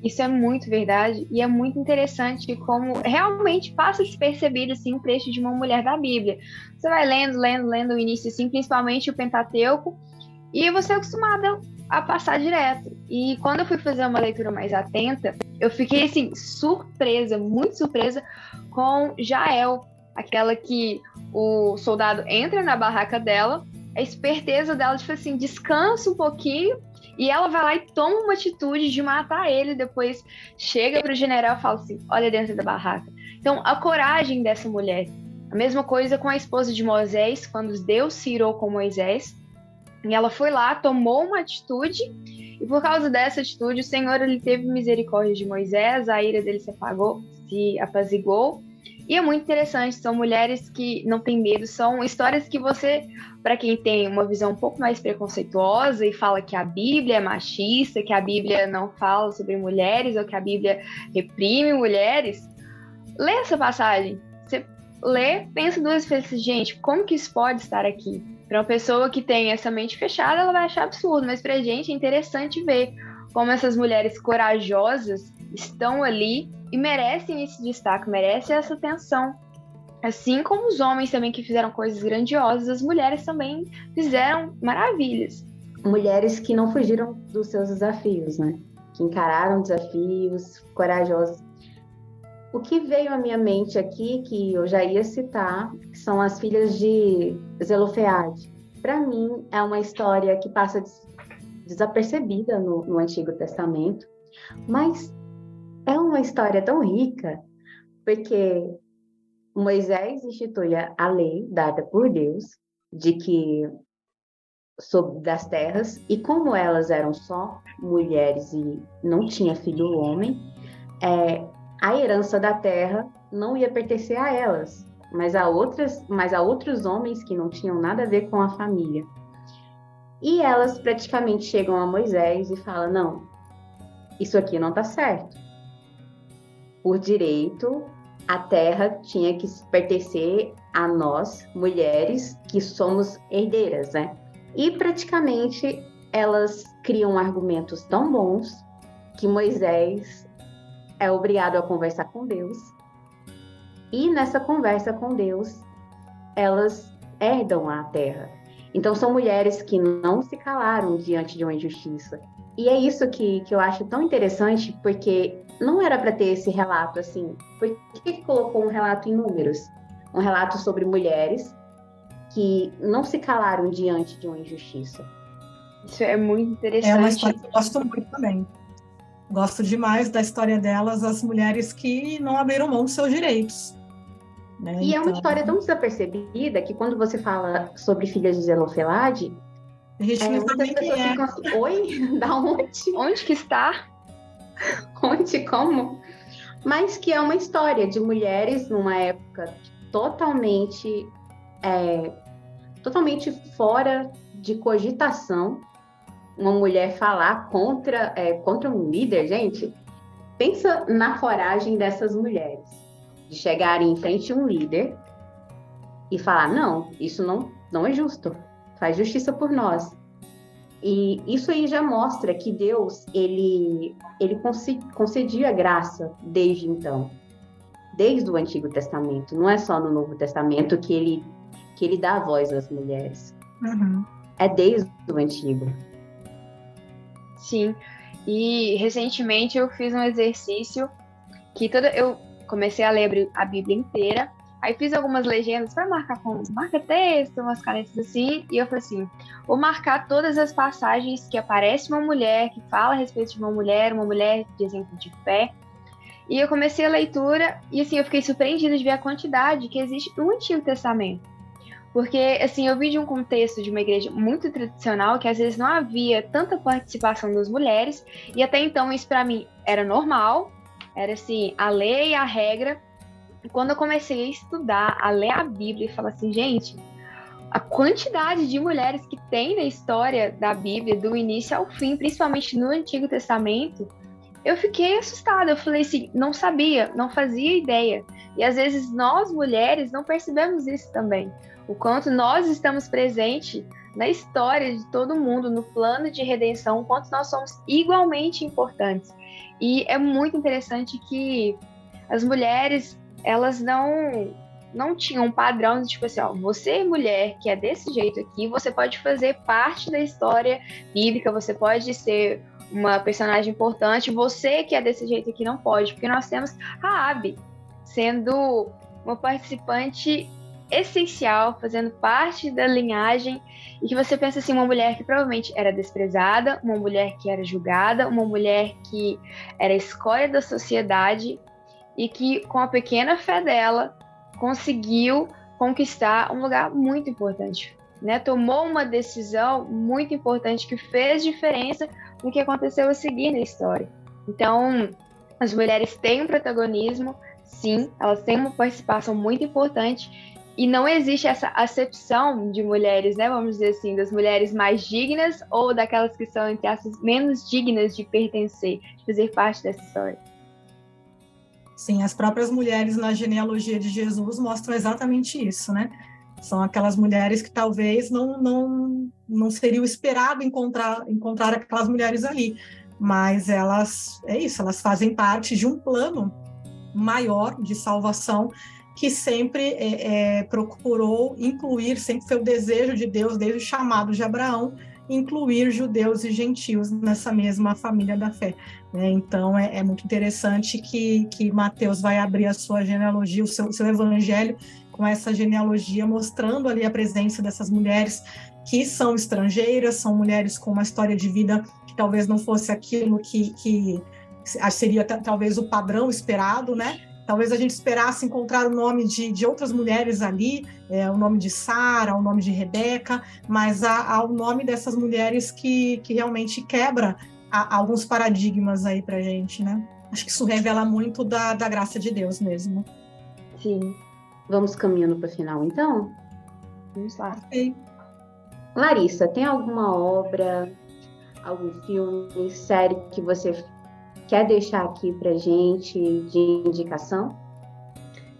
Isso é muito verdade e é muito interessante como realmente passa despercebido assim o trecho de uma mulher da Bíblia. Você vai lendo, lendo, lendo o início assim, principalmente o Pentateuco, e você é acostumada a passar direto. E quando eu fui fazer uma leitura mais atenta, eu fiquei assim surpresa, muito surpresa com Jael, aquela que o soldado entra na barraca dela, a esperteza dela tipo assim, descansa um pouquinho e ela vai lá e toma uma atitude de matar ele, depois chega para o general e fala assim: olha dentro da barraca. Então, a coragem dessa mulher. A mesma coisa com a esposa de Moisés, quando Deus se irou com Moisés. E ela foi lá, tomou uma atitude, e por causa dessa atitude, o Senhor ele teve misericórdia de Moisés, a ira dele se apagou, se apazigou, e é muito interessante, são mulheres que não têm medo, são histórias que você, para quem tem uma visão um pouco mais preconceituosa e fala que a Bíblia é machista, que a Bíblia não fala sobre mulheres ou que a Bíblia reprime mulheres, lê essa passagem. Você lê, pensa duas vezes, gente, como que isso pode estar aqui? Para uma pessoa que tem essa mente fechada, ela vai achar absurdo, mas para gente é interessante ver como essas mulheres corajosas estão ali e merecem esse destaque, merecem essa atenção. Assim como os homens também que fizeram coisas grandiosas, as mulheres também fizeram maravilhas. Mulheres que não fugiram dos seus desafios, né? Que encararam desafios, corajosas. O que veio à minha mente aqui, que eu já ia citar, são as filhas de Zelofeade. Para mim, é uma história que passa desapercebida no, no Antigo Testamento, mas é uma história tão rica, porque Moisés institui a lei dada por Deus de que sobre das terras e como elas eram só mulheres e não tinha filho homem, é, a herança da terra não ia pertencer a elas, mas a outras, mas a outros homens que não tinham nada a ver com a família. E elas praticamente chegam a Moisés e falam: não, isso aqui não está certo por direito, a terra tinha que pertencer a nós, mulheres, que somos herdeiras, né? E praticamente elas criam argumentos tão bons que Moisés é obrigado a conversar com Deus. E nessa conversa com Deus, elas herdam a terra. Então são mulheres que não se calaram diante de uma injustiça. E é isso que, que eu acho tão interessante, porque não era para ter esse relato assim. Por que colocou um relato em números? Um relato sobre mulheres que não se calaram diante de uma injustiça. Isso é muito interessante. É uma história que eu gosto muito também. Gosto demais da história delas, as mulheres que não abriram mão dos seus direitos. Né? E então... é uma então, história tão desapercebida que quando você fala sobre filhas de Zelofilade, a gente é, muitas pessoas é. ficam assim, oi, <laughs> da onde? Onde que está? <laughs> onde como, mas que é uma história de mulheres numa época totalmente é, totalmente fora de cogitação uma mulher falar contra é, contra um líder, gente. Pensa na coragem dessas mulheres de chegarem em frente a um líder e falar não, isso não não é justo. Faz justiça por nós. E isso aí já mostra que Deus, ele, ele concedia graça desde então, desde o Antigo Testamento. Não é só no Novo Testamento que ele, que ele dá voz às mulheres. Uhum. É desde o Antigo. Sim. E recentemente eu fiz um exercício que toda eu comecei a ler a Bíblia inteira Aí fiz algumas legendas para marcar com marca texto, umas canetas assim, e eu falei assim: vou marcar todas as passagens que aparece uma mulher, que fala a respeito de uma mulher, uma mulher de exemplo de fé. E eu comecei a leitura e assim, eu fiquei surpreendida de ver a quantidade que existe no Antigo Testamento. Porque assim, eu vi de um contexto de uma igreja muito tradicional que às vezes não havia tanta participação das mulheres, e até então isso para mim era normal, era assim, a lei, a regra, quando eu comecei a estudar, a ler a Bíblia e falar assim, gente, a quantidade de mulheres que tem na história da Bíblia, do início ao fim, principalmente no Antigo Testamento, eu fiquei assustada. Eu falei assim, não sabia, não fazia ideia. E às vezes nós mulheres não percebemos isso também. O quanto nós estamos presentes na história de todo mundo, no plano de redenção, o quanto nós somos igualmente importantes. E é muito interessante que as mulheres, elas não não tinham um padrão de tipo assim, ó, você mulher que é desse jeito aqui, você pode fazer parte da história bíblica, você pode ser uma personagem importante, você que é desse jeito aqui não pode, porque nós temos a Abby sendo uma participante essencial, fazendo parte da linhagem, e que você pensa assim, uma mulher que provavelmente era desprezada, uma mulher que era julgada, uma mulher que era escória da sociedade e que com a pequena fé dela conseguiu conquistar um lugar muito importante. Né? Tomou uma decisão muito importante que fez diferença no que aconteceu a seguir na história. Então, as mulheres têm um protagonismo, sim, elas têm uma participação muito importante e não existe essa acepção de mulheres, né? Vamos dizer assim, das mulheres mais dignas ou daquelas que são, entre aspas, menos dignas de pertencer, de fazer parte dessa história. Sim, as próprias mulheres na genealogia de Jesus mostram exatamente isso, né? São aquelas mulheres que talvez não, não, não seriam esperado encontrar, encontrar aquelas mulheres ali, mas elas, é isso, elas fazem parte de um plano maior de salvação que sempre é, é, procurou incluir, sempre foi o desejo de Deus, desde o chamado de Abraão, incluir judeus e gentios nessa mesma família da fé. Né? Então é, é, muito interessante que, que Mateus vai abrir a sua genealogia, o seu, seu evangelho, com essa genealogia, mostrando ali a presença dessas mulheres que são estrangeiras, são mulheres com uma história de vida que talvez não fosse aquilo que, que seria talvez o padrão esperado, né? Talvez a gente esperasse encontrar o nome de, de outras mulheres ali, é, o nome de Sara, o nome de Rebeca, mas há, há, o nome dessas mulheres que, que realmente quebra a, alguns paradigmas aí para gente, né? Acho que isso revela muito da, da graça de Deus mesmo. Sim. Vamos caminhando para o final, então? Vamos lá. Okay. Larissa, tem alguma obra, algum filme, série que você quer deixar aqui para gente de indicação?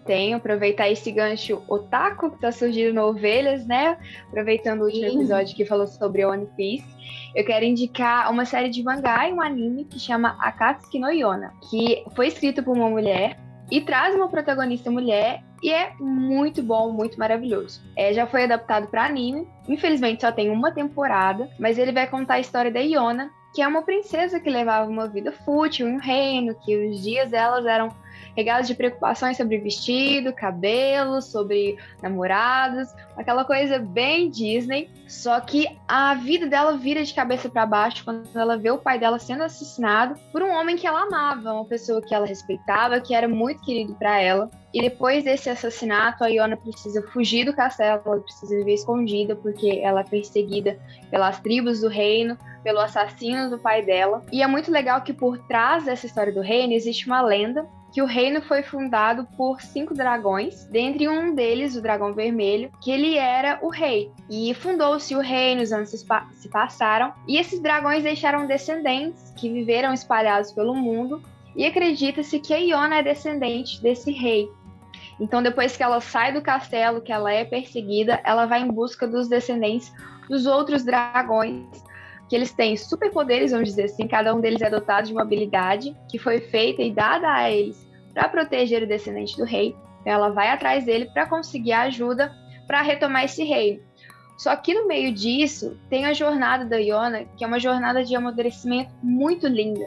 Tenho, aproveitar esse gancho otaku que está surgindo no Ovelhas, né? Aproveitando o último Sim. episódio que falou sobre One Piece, eu quero indicar uma série de mangá e um anime que chama Akatsuki no Yona, que foi escrito por uma mulher e traz uma protagonista mulher e é muito bom, muito maravilhoso. É, já foi adaptado para anime, infelizmente só tem uma temporada, mas ele vai contar a história da Iona, que é uma princesa que levava uma vida fútil em um reino, que os dias delas eram regados de preocupações sobre vestido, cabelo, sobre namorados, aquela coisa bem Disney. Só que a vida dela vira de cabeça para baixo quando ela vê o pai dela sendo assassinado por um homem que ela amava, uma pessoa que ela respeitava, que era muito querido para ela. E depois desse assassinato, a Iona precisa fugir do castelo, ela precisa viver escondida porque ela é perseguida pelas tribos do reino, pelo assassino do pai dela. E é muito legal que por trás dessa história do reino existe uma lenda que o reino foi fundado por cinco dragões, dentre um deles, o dragão vermelho, que ele era o rei. E fundou-se o reino, os anos se, pa se passaram, e esses dragões deixaram descendentes que viveram espalhados pelo mundo, e acredita-se que a Iona é descendente desse rei. Então, depois que ela sai do castelo, que ela é perseguida, ela vai em busca dos descendentes dos outros dragões que eles têm superpoderes, vamos dizer assim, cada um deles é dotado de uma habilidade que foi feita e dada a eles para proteger o descendente do rei. Ela vai atrás dele para conseguir ajuda para retomar esse reino. Só que no meio disso tem a jornada da Iona, que é uma jornada de amadurecimento muito linda,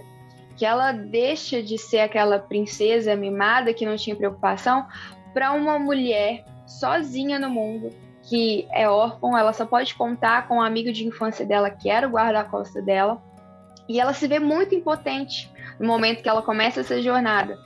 que ela deixa de ser aquela princesa mimada que não tinha preocupação para uma mulher sozinha no mundo, que é órfã, ela só pode contar com um amigo de infância dela, que era o guarda-costa dela, e ela se vê muito impotente no momento que ela começa essa jornada.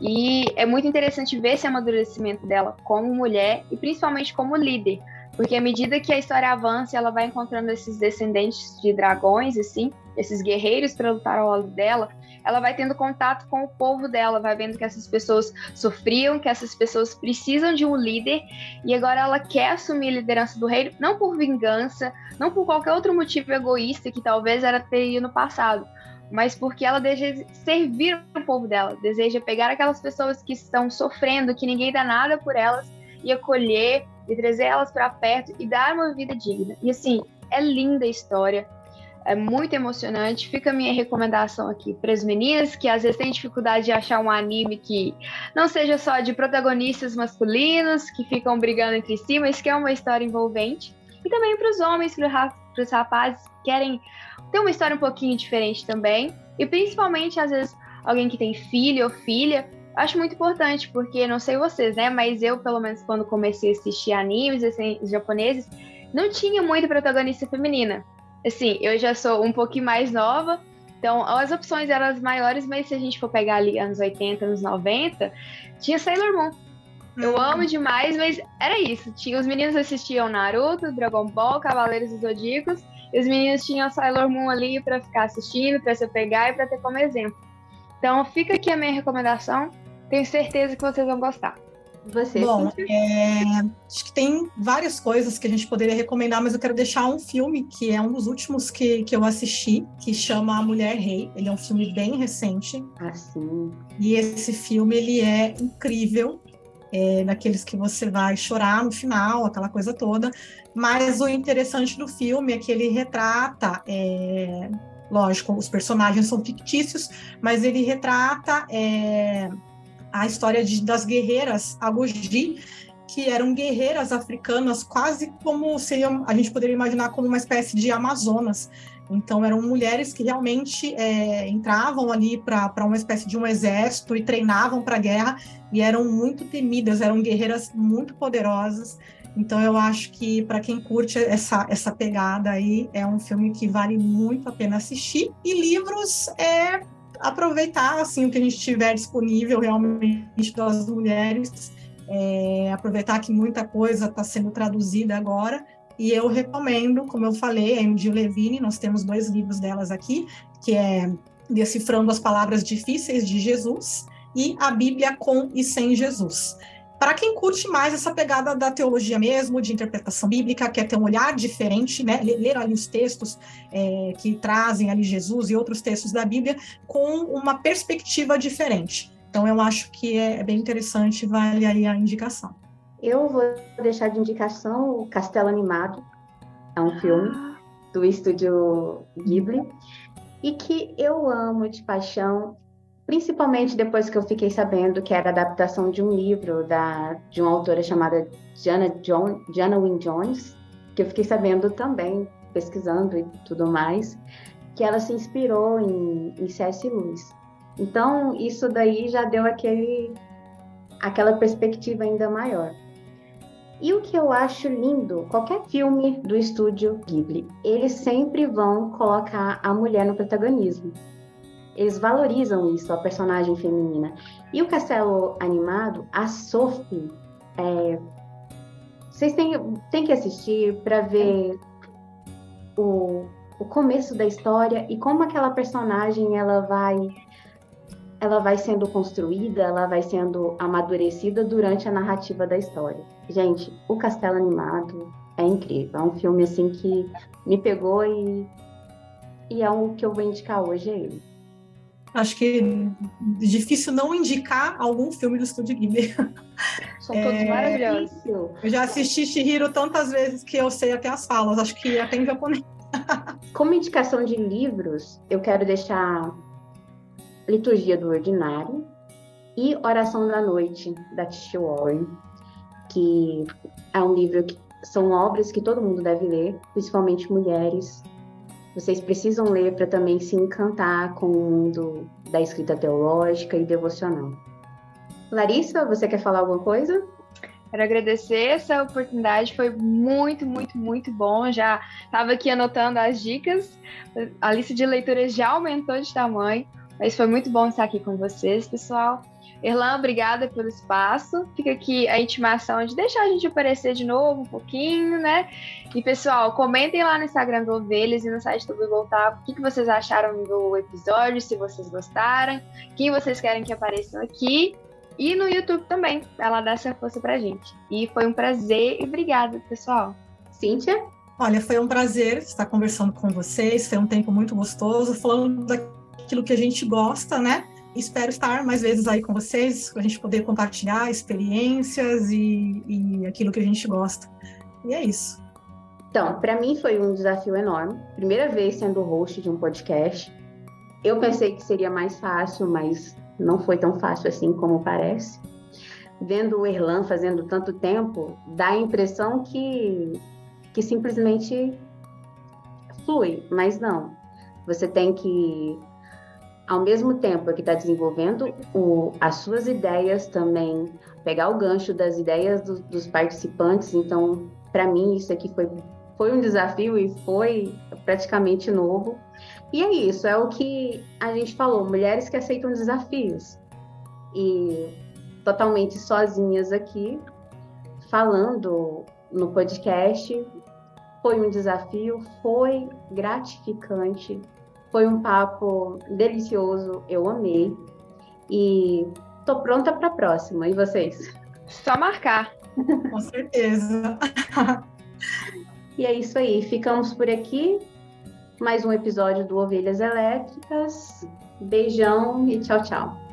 E é muito interessante ver esse amadurecimento dela como mulher e principalmente como líder, porque à medida que a história avança, ela vai encontrando esses descendentes de dragões, assim, esses guerreiros para lutar ao lado dela, ela vai tendo contato com o povo dela, vai vendo que essas pessoas sofriam, que essas pessoas precisam de um líder, e agora ela quer assumir a liderança do reino, não por vingança, não por qualquer outro motivo egoísta que talvez era ter no passado, mas porque ela deseja servir o povo dela, deseja pegar aquelas pessoas que estão sofrendo, que ninguém dá nada por elas, e acolher e trazer elas para perto e dar uma vida digna. E assim, é linda a história é muito emocionante. Fica a minha recomendação aqui para as meninas que às vezes têm dificuldade de achar um anime que não seja só de protagonistas masculinos que ficam brigando entre si, mas que é uma história envolvente. E também para os homens, para os rapazes que querem ter uma história um pouquinho diferente também. E principalmente, às vezes, alguém que tem filho ou filha. Acho muito importante, porque não sei vocês, né? Mas eu, pelo menos, quando comecei a assistir animes assim, japoneses, não tinha muita protagonista feminina assim, eu já sou um pouquinho mais nova, então as opções eram as maiores, mas se a gente for pegar ali anos 80, anos 90, tinha Sailor Moon. Eu uhum. amo demais, mas era isso. Tinha, os meninos assistiam Naruto, Dragon Ball, Cavaleiros dos Zodíacos, e os meninos tinham Sailor Moon ali para ficar assistindo, para se pegar e para ter como exemplo. Então fica aqui a minha recomendação. Tenho certeza que vocês vão gostar. Você, Bom, é, acho que tem várias coisas que a gente poderia recomendar, mas eu quero deixar um filme que é um dos últimos que, que eu assisti, que chama A Mulher Rei. Ele é um filme bem recente. Ah, sim. E esse filme, ele é incrível. É daqueles que você vai chorar no final, aquela coisa toda. Mas o interessante do filme é que ele retrata... É, lógico, os personagens são fictícios, mas ele retrata... É, a história de, das guerreiras Agoji, que eram guerreiras africanas, quase como a gente poderia imaginar como uma espécie de Amazonas. Então, eram mulheres que realmente é, entravam ali para uma espécie de um exército e treinavam para a guerra e eram muito temidas, eram guerreiras muito poderosas. Então, eu acho que para quem curte essa, essa pegada aí, é um filme que vale muito a pena assistir. E livros é aproveitar assim o que a gente tiver disponível realmente das mulheres, é, aproveitar que muita coisa está sendo traduzida agora. E eu recomendo, como eu falei, a Emily Levine, nós temos dois livros delas aqui, que é Decifrando as Palavras Difíceis de Jesus e A Bíblia com e Sem Jesus para quem curte mais essa pegada da teologia mesmo, de interpretação bíblica, quer ter um olhar diferente, né? ler ali os textos é, que trazem ali Jesus e outros textos da Bíblia com uma perspectiva diferente. Então eu acho que é, é bem interessante, vale aí a indicação. Eu vou deixar de indicação o Castelo Animado, é um filme do estúdio Ghibli, e que eu amo de paixão principalmente depois que eu fiquei sabendo que era adaptação de um livro da, de uma autora chamada Jana, Jana Wynne Jones, que eu fiquei sabendo também, pesquisando e tudo mais, que ela se inspirou em, em C.S. Lewis. Então, isso daí já deu aquele, aquela perspectiva ainda maior. E o que eu acho lindo, qualquer filme do estúdio Ghibli, eles sempre vão colocar a mulher no protagonismo. Eles valorizam isso, a personagem feminina. E o Castelo Animado, a Sophie, é, vocês têm, têm que assistir para ver o, o começo da história e como aquela personagem ela vai ela vai sendo construída, ela vai sendo amadurecida durante a narrativa da história. Gente, o Castelo Animado é incrível, é um filme assim que me pegou e, e é o que eu vou indicar hoje a ele. Acho que é difícil não indicar algum filme do Estúdio Ghibli. São todos é, maravilhosos. Eu já assisti Shihiro tantas vezes que eu sei até as falas, acho que até em japonês. Como indicação de livros, eu quero deixar Liturgia do Ordinário e Oração da Noite, da Tish Warren, que é um livro que são obras que todo mundo deve ler, principalmente mulheres, vocês precisam ler para também se encantar com o mundo da escrita teológica e devocional. Larissa, você quer falar alguma coisa? Quero agradecer essa oportunidade, foi muito, muito, muito bom. Já estava aqui anotando as dicas, a lista de leituras já aumentou de tamanho, mas foi muito bom estar aqui com vocês, pessoal. Erlan, obrigada pelo espaço. Fica aqui a intimação de deixar a gente aparecer de novo um pouquinho, né? E pessoal, comentem lá no Instagram do Ovelhas e no site do Google Tá o que, que vocês acharam do episódio, se vocês gostaram, quem vocês querem que apareçam aqui. E no YouTube também, ela dá essa força pra gente. E foi um prazer e obrigada, pessoal. Cíntia? Olha, foi um prazer estar conversando com vocês, foi um tempo muito gostoso, falando daquilo que a gente gosta, né? Espero estar mais vezes aí com vocês, para a gente poder compartilhar experiências e, e aquilo que a gente gosta. E é isso. Então, para mim foi um desafio enorme. Primeira vez sendo host de um podcast. Eu pensei que seria mais fácil, mas não foi tão fácil assim como parece. Vendo o Erlan fazendo tanto tempo, dá a impressão que, que simplesmente flui, mas não. Você tem que, ao mesmo tempo que está desenvolvendo o, as suas ideias, também pegar o gancho das ideias do, dos participantes. Então, para mim, isso aqui foi, foi um desafio e foi praticamente novo. E é isso, é o que a gente falou: mulheres que aceitam desafios. E totalmente sozinhas aqui, falando no podcast. Foi um desafio, foi gratificante, foi um papo delicioso, eu amei. E tô pronta para a próxima. E vocês? Só marcar. <laughs> Com certeza. e é isso aí. Ficamos por aqui. Mais um episódio do Ovelhas Elétricas. Beijão e tchau, tchau.